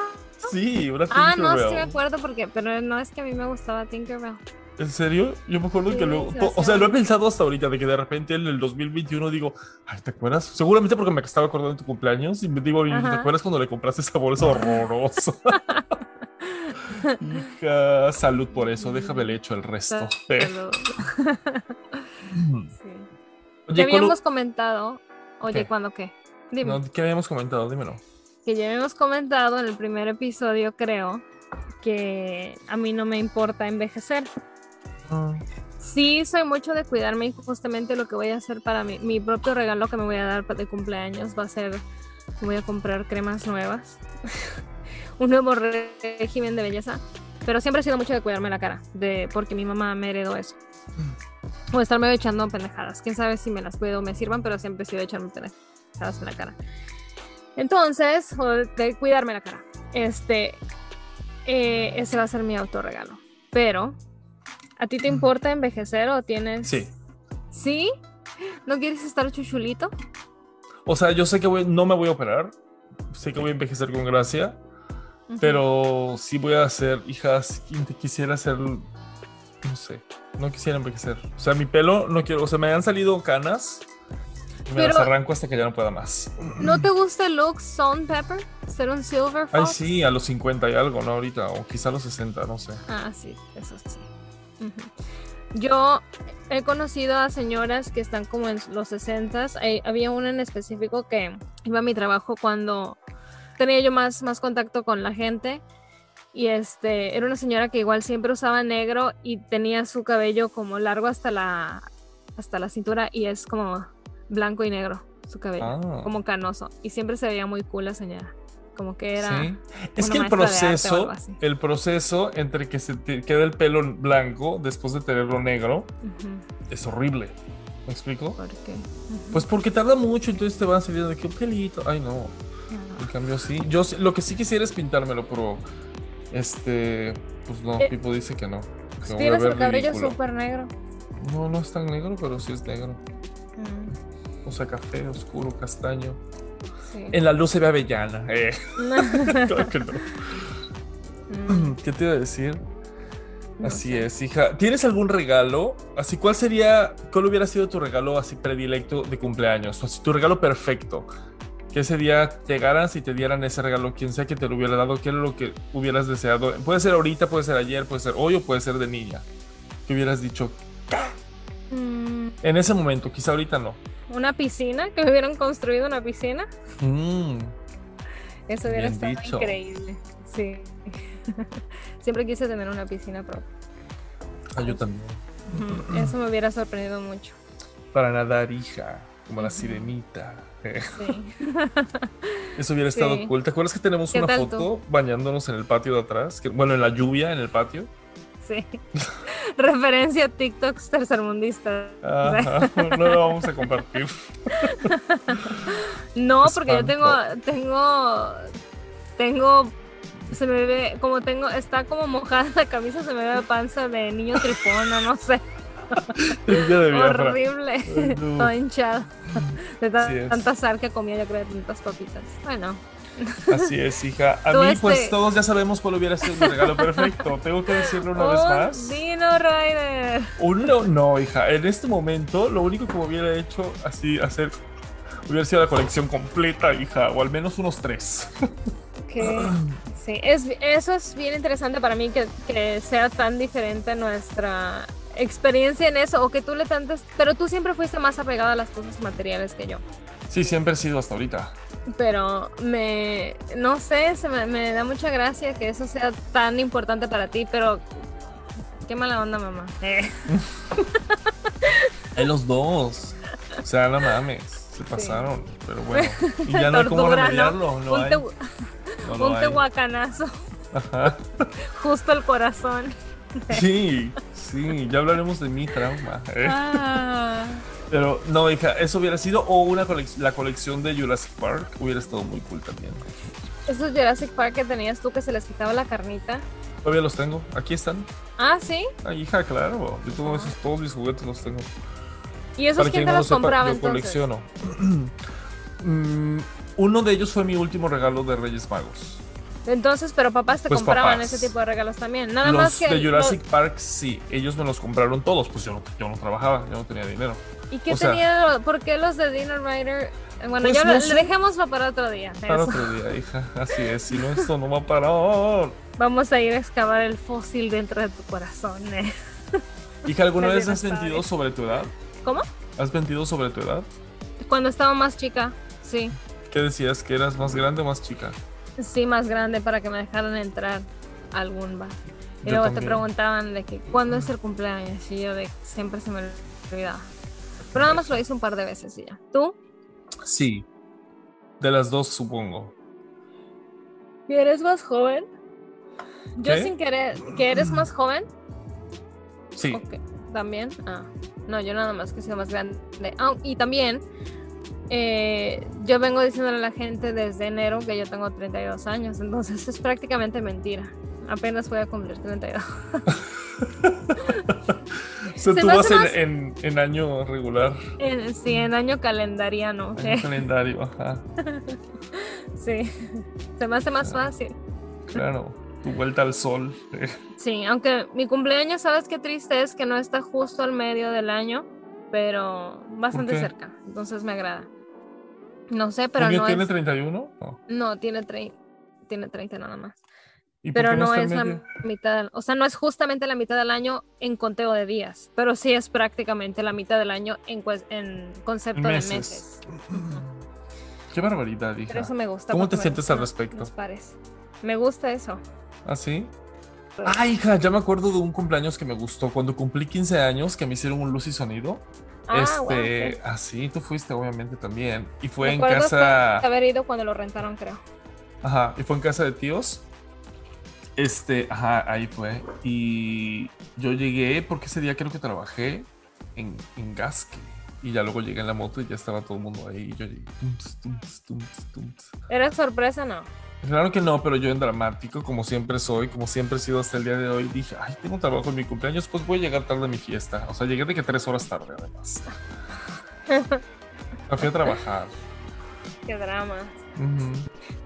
Sí, una Ah, no, sí me Tinkerbell. acuerdo porque, pero no es que a mí me gustaba Tinkerbell. ¿En serio? Yo me acuerdo Sí, que luego. O sea, lo he pensado hasta ahorita, de que de repente en el 2021 digo, ay, ¿te acuerdas? Seguramente porque me estaba acordando de tu cumpleaños y me digo, ¿te acuerdas cuando le compraste esa bolsa horrorosa? Hija, salud por eso, déjame le echo el resto. Sí. Oye, Ya ¿cuál- habíamos comentado, oye, ¿Qué? ¿cuándo qué? Dime. no, ¿qué habíamos comentado? Dímelo. Que ya habíamos comentado en el primer episodio, creo, que a mí no me importa envejecer. Sí, soy mucho de cuidarme y justamente lo que voy a hacer para mi, mi propio regalo que me voy a dar de cumpleaños va a ser, voy a comprar cremas nuevas, un nuevo régimen de belleza, pero siempre he sido mucho de cuidarme la cara, de, porque mi mamá me heredó eso. O estarme echando pendejadas, quién sabe si me las cuido o me sirvan, pero siempre he sido echarme pendejadas en la cara. Entonces, o de cuidarme la cara. Este, eh, ese va a ser mi autorregalo. Pero, ¿a ti te importa envejecer o tienes... Sí. ¿Sí? ¿No quieres estar chuchulito? O sea, yo sé que voy- no me voy a operar. Sé que voy a envejecer con gracia. Pero sí voy a hacer, hijas, quisiera hacer, no sé, no quisiera envejecer. O sea, mi pelo no quiero, o sea, me han salido canas y me las arranco hasta que ya no pueda más. ¿No te gusta el look Salt Pepper? ¿Ser un Silver Ay, Fox? sí, a los 50 y algo, ¿no? Ahorita, o quizá a los 60, no sé. Ah, sí, eso sí. Yo he conocido a señoras que están como en los 60 Había una en específico que iba a mi trabajo cuando tenía yo más, más contacto con la gente. Y este, era una señora que igual siempre usaba negro y tenía su cabello como largo hasta la, hasta la cintura y es como blanco y negro su cabello, Ah. como canoso. Y siempre se veía muy cool la señora. Como que era... Sí. Es que el proceso, el proceso entre que se te queda el pelo blanco después de tenerlo negro Ujú, es horrible. ¿Me explico? ¿Por qué? Ujú. Pues porque tarda mucho, entonces te van saliendo de que un pelito. Ay, no. En cambio, sí. Yo lo que sí quisiera es pintármelo, pero. Este. Pues no, Eh, Pipo dice que no. Que Tienes el cabello súper negro. No, no es tan negro, pero sí es negro. Mm. O sea, café, oscuro, castaño. Sí. En la luz se ve avellana. Eh, claro que no. Mm, ¿Qué te iba a decir? no Así sé. es, hija. ¿Tienes algún regalo? Así, ¿cuál sería, cuál hubiera sido tu regalo así predilecto de cumpleaños? O así, tu regalo perfecto. Que ese día llegaras y te dieran ese regalo, quien sea que te lo hubiera dado, ¿qué era lo que hubieras deseado? Puede ser ahorita, puede ser ayer, puede ser hoy o puede ser de niña. ¿Qué hubieras dicho? Mm, En ese momento, quizá ahorita no. Una piscina, que hubieran construido una piscina. Mm, Eso hubiera Bien estado dicho. increíble. Sí. Siempre quise tener una piscina propia. ah, yo también. Eso me hubiera sorprendido mucho. Para nadar, hija, como la sirenita. Sí. Eso hubiera estado Sí. cool. ¿Te acuerdas que tenemos ¿Qué una foto bañándonos en el patio de atrás? Que- bueno, en la lluvia, en el patio. Sí. Referencia a TikToks tercermundistas. Ajá, no lo vamos a compartir. No, porque yo tengo, tengo, tengo, se me ve, como tengo, está como mojada la camisa, se me ve panza de niño tripona, no sé, Horrible, Ay, no. todo hinchado, de tanta sal que comía, yo creo, de tantas papitas. Bueno, Así es, hija. A Tú, mí, pues este- todos ya sabemos cuál hubiera sido mi regalo perfecto. Tengo que decirlo una vez un más. Dino Rider. Uno, no, hija. En este momento, lo único que me hubiera hecho así, hacer, hubiera sido la colección completa, hija. O al menos unos tres. Que, sí, es, eso es bien interesante para mí que, que sea tan diferente nuestra experiencia en eso o que tú le tantes, pero tú siempre fuiste más apegada a las cosas materiales que yo. Sí, siempre he sido hasta ahorita. Pero me, no sé, se me, me da mucha gracia que eso sea tan importante para ti, pero qué mala onda, mamá. Eh, En los dos. O sea, no mames. Se pasaron. Pero bueno. Y ya no hay cómo ¿no? remediarlo. No un hay. te- No lo un hay. tehuacanazo, Ajá. justo el corazón. Sí, sí, ya hablaremos de mi trauma. ¿eh? Ah, Pero no, hija, eso hubiera sido, o una colec- la colección de Jurassic Park hubiera estado muy cool también. esos Jurassic Park que tenías tú que se les quitaba la carnita. Todavía los tengo, aquí están. Ah, sí. Ay, hija, claro, yo tengo esos, todos mis juguetes los tengo. ¿Y esos Para quién te no los sepa, compraba yo entonces? colecciono. Mm, uno de ellos fue mi último regalo de Reyes Magos. Entonces, pero papás te Pues compraban papás. ese tipo de regalos también. Nada más Los que. de Jurassic Park, sí, ellos me los compraron todos, pues yo no, yo no trabajaba, yo no tenía dinero. ¿Y qué o sea- tenía? ¿Por qué los de Dinner Rider? Bueno, Pues ya no lo- sé. dejémoslo para otro día. Para eso. otro día, hija, así es, si no, esto no va a parar. Vamos a ir a excavar el fósil dentro de tu corazón. eh. Hija, ¿alguna vez has sabe. mentido sobre tu edad? ¿Cómo? ¿Has mentido sobre tu edad? Cuando estaba más chica, sí. ¿Qué decías? ¿Que eras más grande o más chica? Sí, más grande para que me dejaran entrar a algún bar. Y Yo luego te preguntaban de que cuándo es el cumpleaños y yo de siempre se me olvidaba. Pero nada más lo hice un par de veces y ya. ¿Tú? Sí. De las dos, supongo. ¿Y eres más joven? Yo ¿Qué? sin querer, ¿que eres más joven? Sí. Ok, ¿También? Ah, no, yo nada más que soy más grande. Ah, y también, eh, yo vengo diciéndole a la gente desde enero que yo tengo 32 años, entonces es prácticamente mentira. Apenas voy a cumplir 32. O sea, Se tú vas en, en- en año regular, En, sí, en año calendariano. en eh, calendario, ajá. sí, se me hace más fácil. Claro. Tu vuelta al sol. eh. Sí, aunque mi cumpleaños, ¿sabes qué triste es? Que no está justo al medio del año, pero bastante cerca. Entonces me agrada. No sé, pero ¿Junio no tiene es... 31? No. No, tiene, trein- tiene 30 nada más. ¿Y por Pero no es la mitad, del- o sea, no es justamente la mitad del año en conteo de días, pero sí es prácticamente la mitad del año en, en concepto de Meses. meses. Qué barbaridad, hija. Pero eso me gusta. ¿Cómo te me sientes al respecto? pares. Me gusta eso. ¿Ah, sí? Pues, Ah, hija, ya me acuerdo de un cumpleaños que me gustó. Cuando cumplí 15 años, que me hicieron un luz y sonido. Ah, este, wow, así tú fuiste, obviamente, también. Y fue Me en casa. haber ido cuando lo rentaron, creo. Ajá, y fue en casa de tíos. Este, ajá, ahí fue. Y yo llegué porque ese día creo que trabajé en, en Gasque. Y ya luego llegué en la moto y ya estaba todo el mundo ahí. Y yo llegué. ¿Era sorpresa? No. Claro que no, pero yo en dramático, como siempre soy, como siempre he sido hasta el día de hoy, dije, ay, tengo trabajo en mi cumpleaños, pues voy a llegar tarde a mi fiesta. O sea, llegué de que tres horas tarde, además. Me fui a trabajar. Qué drama.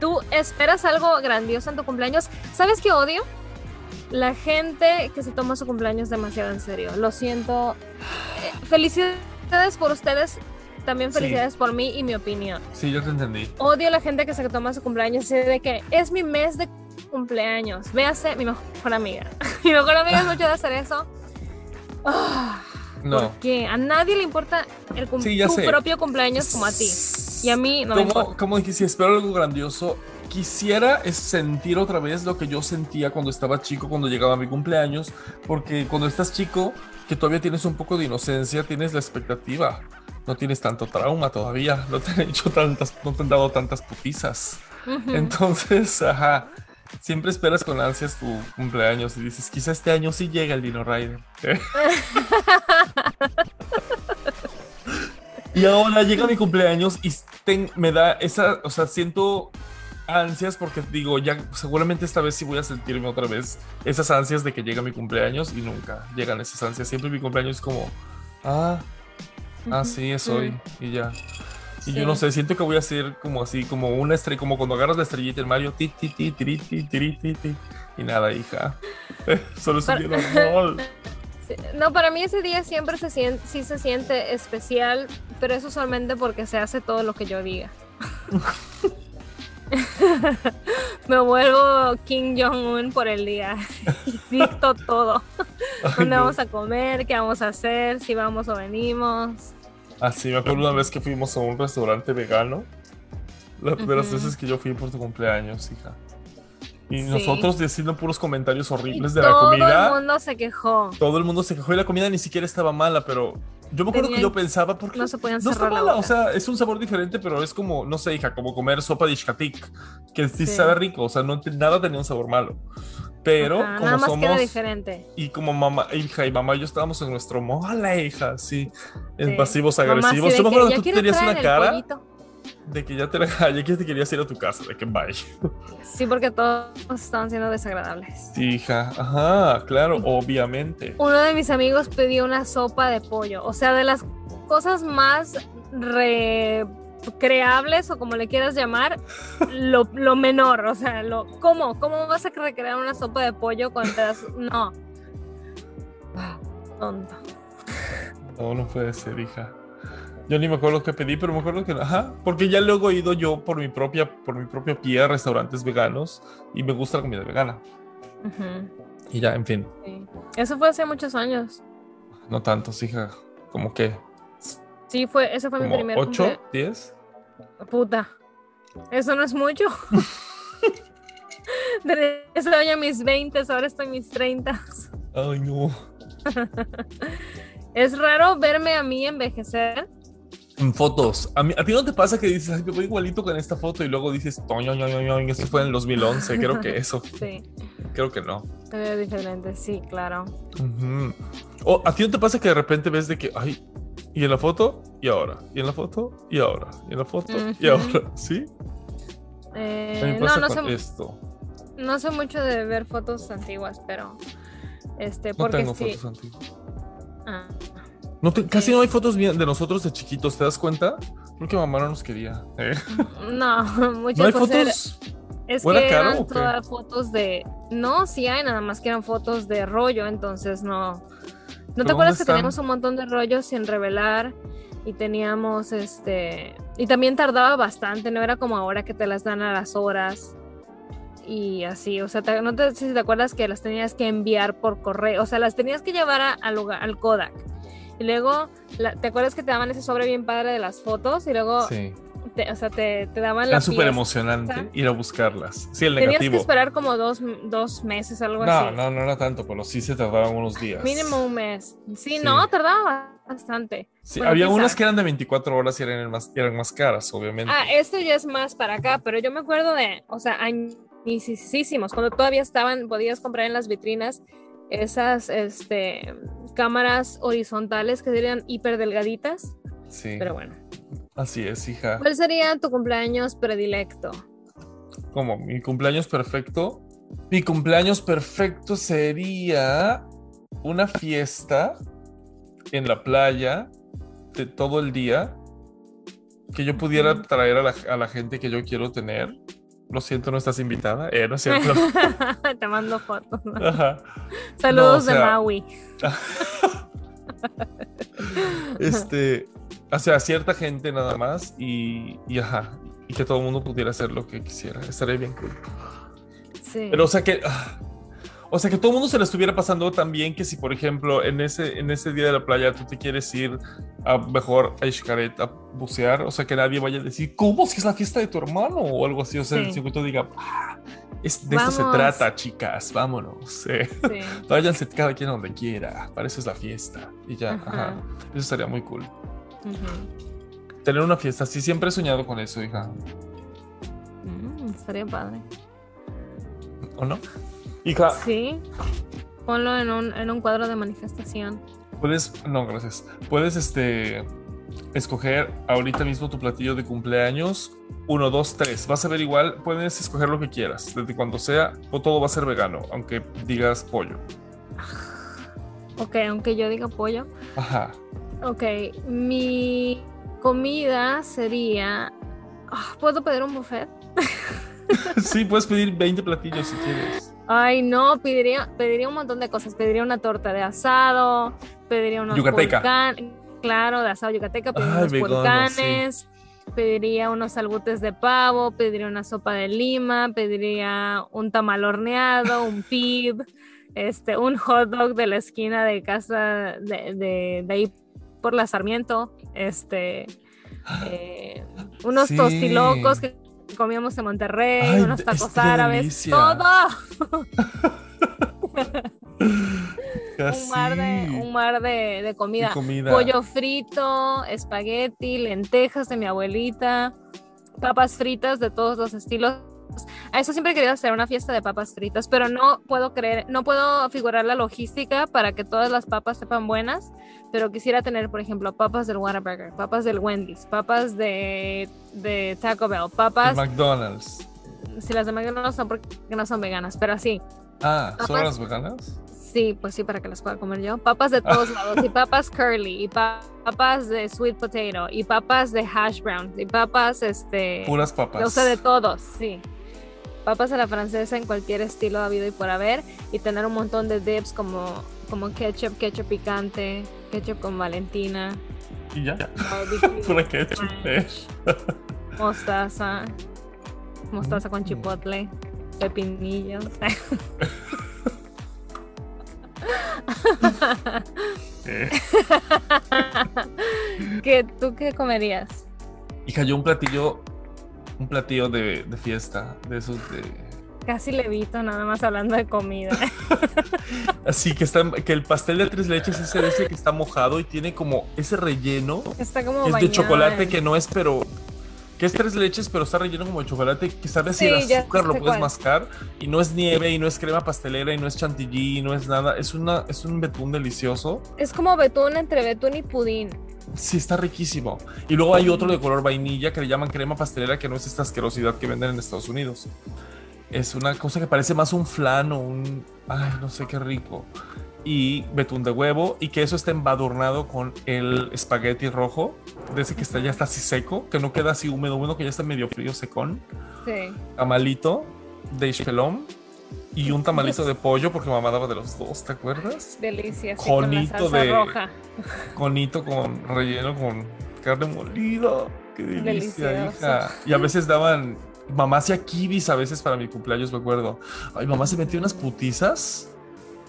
¿Tú esperas algo grandioso en tu cumpleaños? ¿Sabes qué odio? La gente que se toma su cumpleaños demasiado en serio. Lo siento. Eh, felicidades por ustedes. También Sí. felicidades por mí y mi opinión. Sí, yo te entendí. Odio a la gente que se toma su cumpleaños y de que es mi mes de cumpleaños. Véase mi mejor amiga. mi mejor amiga es mucho de hacer eso. Ah, No. ¿Por qué? A nadie le importa el cum- Sí, tu propio cumpleaños como a ti. Y a mí no como, importa. como dije, si espero algo grandioso, quisiera es sentir otra vez lo que yo sentía cuando estaba chico, cuando llegaba mi cumpleaños, porque cuando estás chico, que todavía tienes un poco de inocencia, tienes la expectativa. No tienes tanto trauma todavía, no te han hecho tantas, no te han dado tantas putizas. Entonces, ajá, siempre esperas con ansias tu cumpleaños y dices, quizá este año sí llega el Dino Rider. y ahora llega mi cumpleaños y ten- me da esa, o sea, siento ansias porque digo, ya seguramente esta vez sí voy a sentirme otra vez esas ansias de que llega mi cumpleaños y nunca llegan esas ansias. Siempre mi cumpleaños es como, ah, ah, sí, es hoy y ya. Y Sí. yo no sé, siento que voy a ser como así, como una estrella, como cuando agarras la estrellita en Mario, ti, ti, ti, tiri, ti, tiri, ti, ti. Y nada, hija. Solo normal. Sí, No, para mí ese día siempre se siente, sí se siente especial, pero eso solamente porque se hace todo lo que yo diga. Me vuelvo Kim Jong-un por el día y dicto todo. Ay, ¿Dónde no. vamos a comer? ¿Qué vamos a hacer? Si vamos o venimos. Así me acuerdo una vez que fuimos a un restaurante vegano. Las primeras Ujú. veces que yo fui por tu cumpleaños, hija. Y Sí. nosotros diciendo puros comentarios Y horribles de la todo comida. el mundo se quejó. Todo el mundo se quejó y la comida ni siquiera estaba mala, pero yo me acuerdo que yo pensaba, ¿por qué no se podían no está cerrar la mala? boca. O sea, es un sabor diferente, pero es como, no sé, hija, como comer sopa de ishkatik, que sí, Sí. sabe rico, o sea, no, nada tenía un sabor malo. Pero Ajá, como nada más queda somos diferente. y como mamá, hija y mamá yo estábamos en nuestro mola, hija, sí, en Sí. pasivos Mamá así agresivos. de Yo me acuerdo que "Ya tú tenías una cara pollito". De que ya te, ya que te querías ir a tu casa, de que bye. Sí, porque todos estaban siendo desagradables. Sí, hija, ajá, claro, obviamente. Uno de mis amigos pidió una sopa de pollo. O sea, de las cosas más recreables o como le quieras llamar, lo, lo menor. O sea, lo, ¿cómo? ¿Cómo vas a recrear una sopa de pollo con das... No. Tonto. No, no puede ser, hija. Yo ni me acuerdo qué pedí, pero me acuerdo que, ajá, porque ya luego he ido yo por mi propia, por mi propio pie a restaurantes veganos y me gusta la comida vegana. Y ya, en fin, sí. Eso fue hace muchos años. no tantos, hija. Como que, Sí, fue, ese fue mi primer 8, cumple- 10. Puta. Eso no es mucho. De eso a mis 20, ahora estoy en mis 30. Ay, no. Es raro verme a mí envejecer. En fotos. A, mí, a ti no te pasa que dices, ay, me voy igualito con esta foto y luego dices, toño, ño, ño, ño, esto fue en el 2011. Creo que eso, Sí, creo que no. te veo diferente, sí, claro. O a ti no te pasa que de repente ves de que, ay, y en la foto, y ahora, y en la foto, y ahora, y en la foto, y ahora, ¿sí? Eh, A mí me no, no con sé, esto. no sé mucho de ver fotos antiguas, pero este, No porque tengo sí. fotos antiguas. No te- casi no hay fotos bien de nosotros de chiquitos, ¿te das cuenta? Creo que mamá no nos quería. ¿eh? no, muchas ¿No hay era- fotos? Es ¿O era que caro eran todas fotos de. No, sí hay, nada más que eran fotos de rollo, entonces no. ¿No ¿Pero te acuerdas que teníamos un montón de rollos sin revelar? Y teníamos este. Y también tardaba bastante, no era como ahora que te las dan a las horas. Y así, o sea, te- no te sé si te acuerdas que las tenías que enviar por correo, o sea, las tenías que llevar a- lugar- al Kodak. Y luego, la- ¿te acuerdas que te daban ese sobre bien padre de las fotos? Y luego, Sí. te- o sea, te, te daban la Era súper emocionante ir a buscarlas. Sí, el Tenías que negativo. esperar como dos, dos meses, algo No, así. no, no era tanto, pero sí se tardaban unos días. Mínimo un mes. Sí, Sí. no, tardaba bastante. Sí, Bueno, había quién unas que eran de 24 horas y eran más, eran más caras, obviamente. Ah, esto ya es más para acá, pero yo me acuerdo de, o sea, añisísimos, cuando todavía estaban, podías comprar en las vitrinas esas este, cámaras horizontales que serían hiper delgaditas. sí, Pero bueno, así es, hija. ¿cuál sería tu cumpleaños predilecto? Como mi cumpleaños perfecto. Mi cumpleaños perfecto sería una fiesta en la playa de todo el día que yo pudiera traer a la, a la gente que yo quiero tener. Lo siento, no estás invitada. Eh, no es cierto. Te mando fotos. ¿no? Ajá. Saludos No, o sea- de Maui. Este, o sea, cierta gente nada más y, y ajá. Y que todo el mundo pudiera hacer lo que quisiera. Estaría bien cool. Sí. Pero, o sea que. ah, O sea, que todo el mundo se le estuviera pasando tan bien que si, por ejemplo, en ese, en ese día de la playa tú te quieres ir a mejor a Xcaret a bucear, o sea, que nadie vaya a decir, ¿cómo? Si es la fiesta de tu hermano o algo así. O sea, Sí. el circuito diga, "Ah, es, de esto se Vamos. trata, chicas, vámonos. eh. Sí. Váyanse cada quien a donde quiera, para eso es la fiesta. Y ya, Ajá. ajá. Eso estaría muy cool. Tener una fiesta, sí, siempre he soñado con eso, hija. Mm, estaría padre. ¿O no? Hija, Sí. Ponlo en un, en un cuadro de manifestación. puedes, no, gracias. Puedes, este, escoger ahorita mismo tu platillo de cumpleaños. Uno, dos, tres. Vas a ver igual, puedes escoger lo que quieras, desde cuando sea, o todo va a ser vegano, aunque digas pollo. Ok, aunque yo diga pollo. Ajá. Ok, mi comida sería. Ah, ¿Puedo pedir un buffet? Sí, puedes pedir 20 platillos si quieres. Ay, no, pediría, pediría un montón de cosas. Pediría una torta de asado, pediría unos Yucateca. pulcan- claro, de asado yucateca, pediría Ay, unos volcanes, pediría unos albutes de pavo, pediría una sopa de lima, pediría un tamal horneado, un pib, este, un hot dog de la esquina de casa de, de, de ahí por la Sarmiento, este, eh, unos Sí. tostilocos que comíamos en Monterrey, Ay, unos tacos árabes, todo. Un mar de, un mar de, de comida. De comida. Pollo frito, espagueti, lentejas de mi abuelita, papas fritas de todos los estilos. A eso siempre he querido hacer una fiesta de papas fritas, pero no puedo creer, no puedo figurar la logística para que todas las papas sepan buenas, pero quisiera tener, por ejemplo, papas del Whataburger, papas del Wendy's, papas de, de Taco Bell, El papas, McDonald's. si las de McDonald's no son porque no son veganas, pero sí, Ah, ¿son Papas. las veganas? Sí, pues sí, para que las pueda comer yo. Papas de todos lados, y papas curly, y pa- papas de sweet potato, y papas de hash brown, y papas, este... Puras papas. O sea, de todos, sí. Papas a la francesa en cualquier estilo habido y por haber, y tener un montón de dips como, como ketchup, ketchup picante, ketchup con Valentina, Y ya. Pura ketchup. eh. mostaza, mostaza Mm. con chipotle, pepinillos. Eh. ¿Qué, ¿Tú qué comerías? Hija, yo un platillo. Un platillo de, de fiesta. De esos de. Casi levito, nada más hablando de comida. Así que está. Que el pastel de tres leches es ese, que está mojado y tiene como ese relleno. Está como Que es de chocolate en- que no es, pero. Que es tres leches, pero está relleno como de chocolate. Que sabe Sí, el azúcar, lo puedes cuál. mascar. Y no es nieve, y no es crema pastelera, y no es chantilly, y no es nada. Es, una, es un betún delicioso. Es como betún entre betún y pudín. Sí, está riquísimo. Y luego hay otro de color vainilla que le llaman crema pastelera, que no es esta asquerosidad que venden en Estados Unidos. Es una cosa que parece más un flan o un... Ay, no sé qué rico. Y betún de huevo y que eso está embadurnado con el espagueti rojo, de ese que está ya está así seco, que no queda así húmedo, húmedo, que ya está medio frío, secón. Sí. Tamalito de pelón y un tamalito de pollo, porque mamá daba de los dos, ¿te acuerdas? Delicia. sí, con la Conito salsa de- roja. conito con relleno con carne molida. Qué delicia, Delicioso. hija. Y a veces daban. Mamá hacía kibis a veces para mi cumpleaños, me acuerdo. Ay, mamá se metía unas putizas.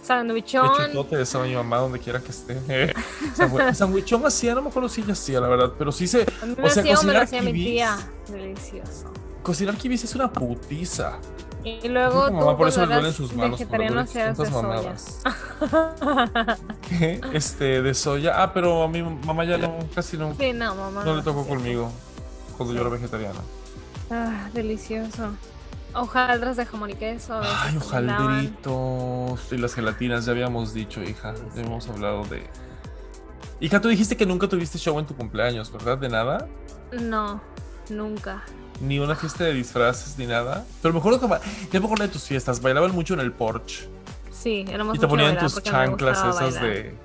Sandwichón. chutote esa mi mamá, donde quiera que esté. Sandwi- Sandwichón hacía, no me acuerdo si ella hacía, la verdad, pero sí se. A mí o me sea, hacía o me lo hacía mi tía. Delicioso. Cocinar kibis es una putiza. Y luego tú mamá por eso le duelen sus manos. vegetariano de tantas soya. Este, de soya. Ah, pero a mi mamá ya no, casi no. Sí, no, mamá. No le tocó conmigo cuando yo era vegetariano. Ah, delicioso. Hojaldras de jamón y queso. Ay, daban. hojaldritos y las gelatinas, ya habíamos dicho, hija. Ya habíamos hablado de. Hija, tú dijiste que nunca tuviste show en tu cumpleaños, ¿verdad? De nada. No, nunca. Ni una fiesta de disfraces ni nada. Pero me acuerdo que ya me acuerdo de tus fiestas. Bailaban mucho en el porch. Sí, éramos Y te ponían tus chanclas esas bailar. de.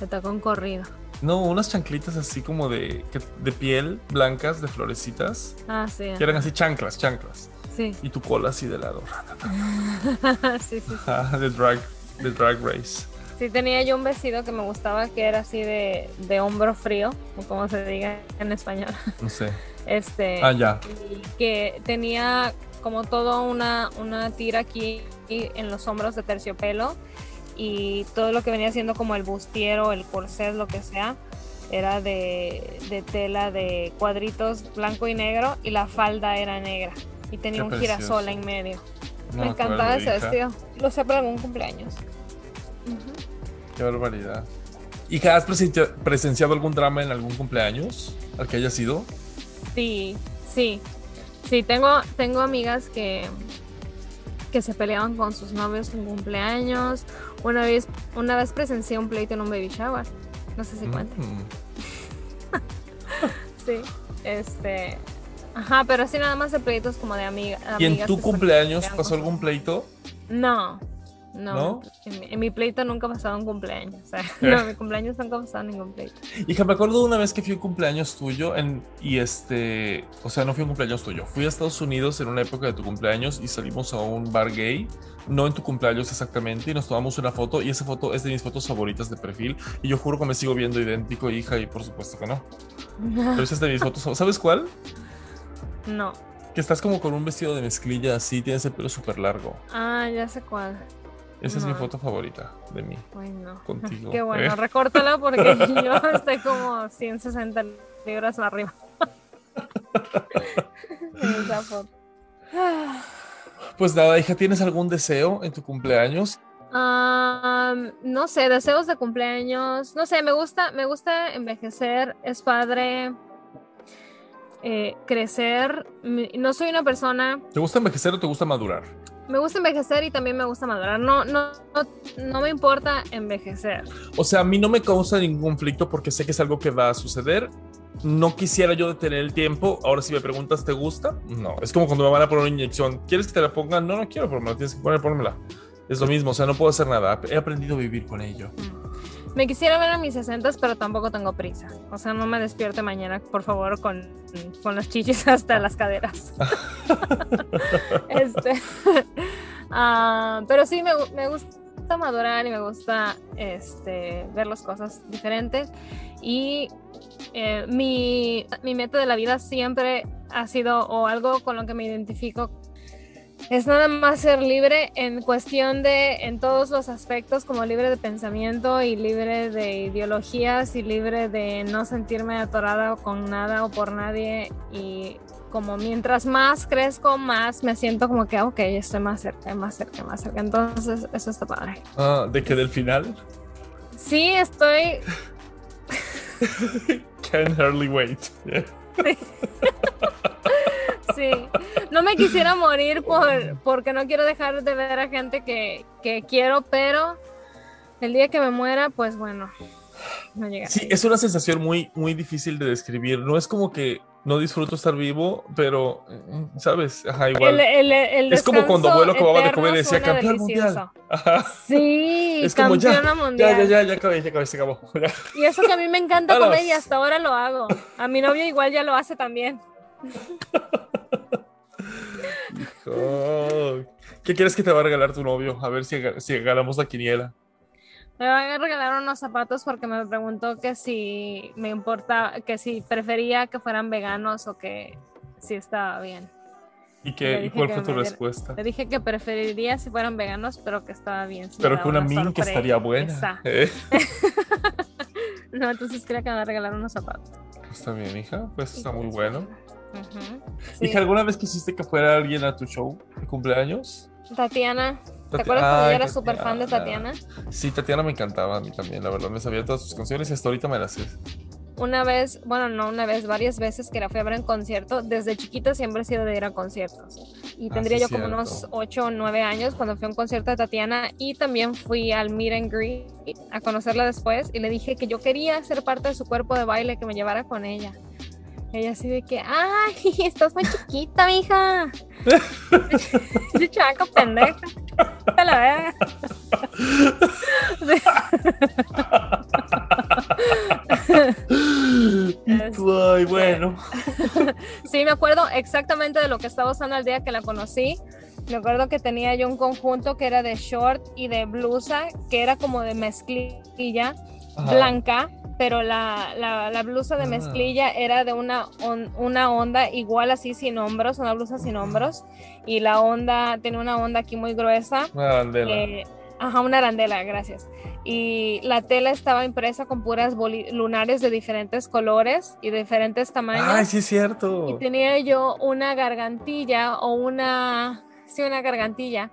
De tacón corrido. No, unas chanclitas así como de, de piel, blancas, de florecitas, Ah, sí. que eran así chanclas, chanclas. Sí. Y tu cola así de lado. sí, sí, sí. De drag, de drag race. Sí, tenía yo un vestido que me gustaba que era así de, de hombro frío, o como se diga en español. No sé. Este, Ah, ya. y que tenía como todo una, una tira aquí en los hombros de terciopelo y todo lo que venía siendo como el bustiero, el corset, lo que sea, era de, de tela de cuadritos blanco y negro y la falda era negra y tenía Qué un precioso. girasol en medio. No me encantaba ese vestido. Lo sé para algún cumpleaños. Qué barbaridad. Hija, ¿has presencia- presenciado algún drama en algún cumpleaños al que haya sido? Sí, sí. Sí, tengo, tengo amigas que, que se peleaban con sus novios en cumpleaños. Una vez, una vez presencié un pleito en un baby shower. No sé si cuenta. Mm. Sí. Este. Ajá, pero así nada más de pleitos como de amiga, ¿Y en tu cumpleaños pasó algún pleito? No. No, ¿No? En, mi, en mi pleito nunca ha pasado un cumpleaños. O sea, no, en mi cumpleaños nunca ha pasado ningún pleito. Hija, me acuerdo una vez que fui a un cumpleaños tuyo en, y este, o sea, no fui a un cumpleaños tuyo, fui a Estados Unidos en una época de tu cumpleaños y salimos a un bar gay, no en tu cumpleaños exactamente, y nos tomamos una foto y esa foto es de mis fotos favoritas de perfil y yo juro que me sigo viendo idéntico, hija, y por supuesto que no. Pero esa es de mis fotos, ¿sabes cuál? No. Que estás como con un vestido de mezclilla así, tienes el pelo súper largo. Ah, ya sé cuál. Esa es mi foto favorita de mí. Ay, no. Contigo, Qué bueno, ¿eh? recórtala porque yo estoy como 160 libras arriba. En esa foto. Pues nada, hija, ¿tienes algún deseo en tu cumpleaños? No sé, deseos de cumpleaños. No sé, me gusta, me gusta envejecer, es padre eh, crecer. No soy una persona. ¿Te gusta envejecer o te gusta madurar? Me gusta envejecer y también me gusta madurar. No, no, no, no me importa envejecer. O sea, a mí no me causa ningún conflicto porque sé que es algo que va a suceder. No quisiera yo detener el tiempo. Ahora, si me preguntas, ¿te gusta? No. Es como cuando me van a poner una inyección. ¿Quieres que te la pongan? No, no quiero, pero me la tienes que poner, pónmela. Es lo mismo, o sea, no puedo hacer nada. He aprendido a vivir con ello. Me quisiera ver a mis 60, pero tampoco tengo prisa. O sea, no me despierte mañana, por favor, con, con las chichis hasta las caderas. este, ah, pero sí, me, me gusta madurar y me gusta este, ver las cosas diferentes. Y eh, mi, mi meta de la vida siempre ha sido, o algo con lo que me identifico, es nada más ser libre en cuestión de, en todos los aspectos, como libre de pensamiento y libre de ideologías y libre de no sentirme atorada con nada o por nadie. Y como mientras más crezco, más me siento como que, ok, estoy más cerca, más cerca, más cerca. Entonces, eso está padre. Ah, ¿De que del final? Sí, estoy... Can hardly wait. Sí, no me quisiera morir por, porque no quiero dejar de ver a gente que, que quiero, pero el día que me muera, pues bueno, no llega. Sí, es una sensación muy, muy difícil de describir. No es como que no disfruto estar vivo, pero, mm, ¿sabes? Ajá, igual. El, el, el Es como cuando abuelo acababa de comer y decía, "Campeón mundial". Ajá. Sí, Es como ya, campeona Ya, mundial. ya, ya, ya acabé, ya acabé, se acabó. Ya. Y eso que a mí me encanta comer y hasta ahora lo hago. A mi novio igual ya lo hace también. Oh, ¿Qué quieres que te va a regalar tu novio? A ver si, si ganamos la quiniela. Me van a regalar unos zapatos porque me preguntó que si me importa, que si prefería que fueran veganos o que si estaba bien. ¿Y, qué, ¿y cuál que fue tu respuesta? Le dije que preferiría si fueran veganos, pero que estaba bien. si Pero que una min que estaría buena. ¿eh? No, entonces quería que me regalara unos zapatos. Está bien, hija. Pues está muy bueno. Ujú. Sí. Hija, ¿alguna vez quisiste que fuera alguien a tu show de cumpleaños? Tatiana, ¿te acuerdas cuando yo Ay, era súper fan de Tatiana? Sí, Tatiana me encantaba a mí también, la verdad. Me sabía todas sus canciones y hasta ahorita me las sé. Una vez, bueno, no una vez, varias veces que la fui a ver en concierto. Desde chiquita siempre he sido de ir a conciertos. Y Ah, tendría sí, yo como cierto. unos 8 o 9 años cuando fui a un concierto de Tatiana. Y también fui al Meet and Greet a conocerla después. Y le dije que yo quería ser parte de su cuerpo de baile, que me llevara con ella. Ella así de que, ay, estás muy chiquita, mija. Chaco, pendeja. Te la vea. Este, ay, bueno. Sí, me acuerdo exactamente de lo que estaba usando el día que la conocí. Me acuerdo que tenía yo un conjunto que era de short y de blusa, que era como de mezclilla blanca pero la, la- la blusa de Ah. mezclilla era de una, on- una onda igual así sin hombros, una blusa sin hombros, y la onda, tenía una onda aquí muy gruesa. Una eh, ajá, una arandela, gracias. Y la tela estaba impresa con puras lunares de diferentes colores y de diferentes tamaños. Ay, sí es Y cierto. tenía yo una gargantilla o una, sí, una gargantilla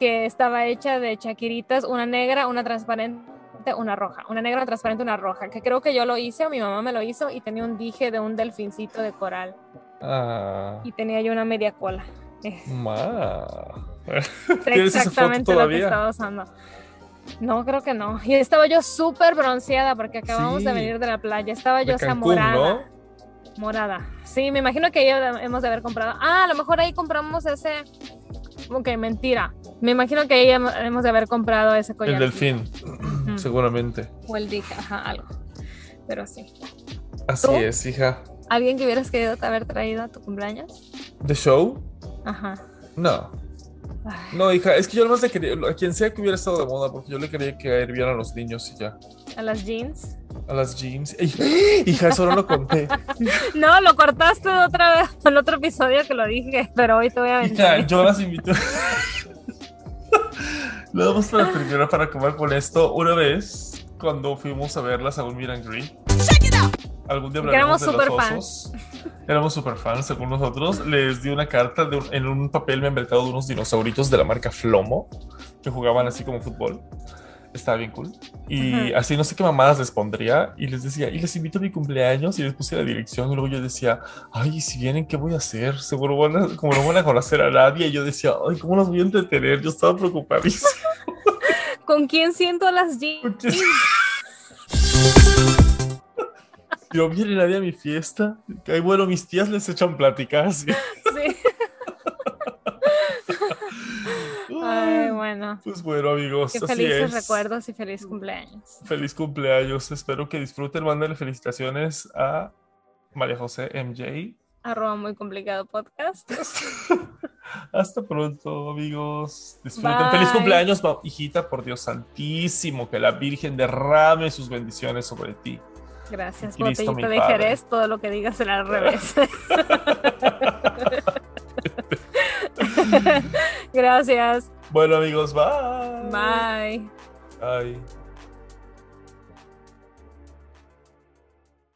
que estaba hecha de chaquiritas, una negra, una transparente, una roja, una negra, transparente, una roja, que creo que yo lo hice o mi mamá me lo hizo y tenía un dije de un delfincito de coral Ah, y tenía yo una media cola. Eh, ma. Sé ¿Tienes esa exactamente lo que estaba usando. No, creo que no. Y estaba yo súper bronceada porque acabamos Sí. de venir de la playa. Estaba yo, Cancún, morada. ¿no? Morada. Sí, me imagino que ahí hemos de haber comprado. Ah, a lo mejor ahí compramos ese. Ok, mentira. Me imagino que ahí hemos de haber comprado ese collar. El delfín, seguramente. O el dije, ajá, algo. Pero sí. Así ¿Tú? es, hija. ¿Alguien que hubieras querido haber traído a tu cumpleaños? ¿The show? Ajá. No. Ay, No, hija, es que yo nomás le quería, a quien sea que hubiera estado de moda, porque yo le quería que bien a los niños y ya. a las jeans. A las jeans. Hija, eso no lo conté. No, lo cortaste de otra vez en otro episodio que lo dije, pero hoy te voy a Hija, vender. yo las invité. Lo damos para primero para comer con esto. Una vez, cuando fuimos a verlas a un Meet and Greet, algún día hablaremos éramos de los superfans. osos. Éramos super fans, según nosotros. Les di una carta de un- en un papel membretado de unos dinosauritos de la marca Flomo que jugaban así como fútbol. Estaba bien cool. Y así no sé qué mamadas les pondría. Y les decía, y les invito a mi cumpleaños. Y les puse la dirección. Y luego yo decía, ay, si vienen, ¿qué voy a hacer? Seguro van a, como no van a conocer a nadie. Y yo decía, ay, ¿cómo los voy a entretener? Yo estaba preocupadísimo. ¿Con quién siento las jeans? Si no viene nadie a mi fiesta, ay, bueno, mis tías les echan pláticas. Sí. Ay, bueno. Pues bueno, amigos, Qué así felices es. recuerdos y feliz cumpleaños. Feliz cumpleaños. Espero que disfruten. Mándenle felicitaciones a María José MJ. Arroba muy complicado podcast. Hasta pronto, amigos. Disfruten. Bye. Feliz cumpleaños, hijita, por Dios santísimo. Que la Virgen derrame sus bendiciones sobre ti. Gracias, Cristo, botellita mi de padre. Jerez. Todo lo que digas será al revés. Gracias. Bueno, amigos, bye. Bye. Bye.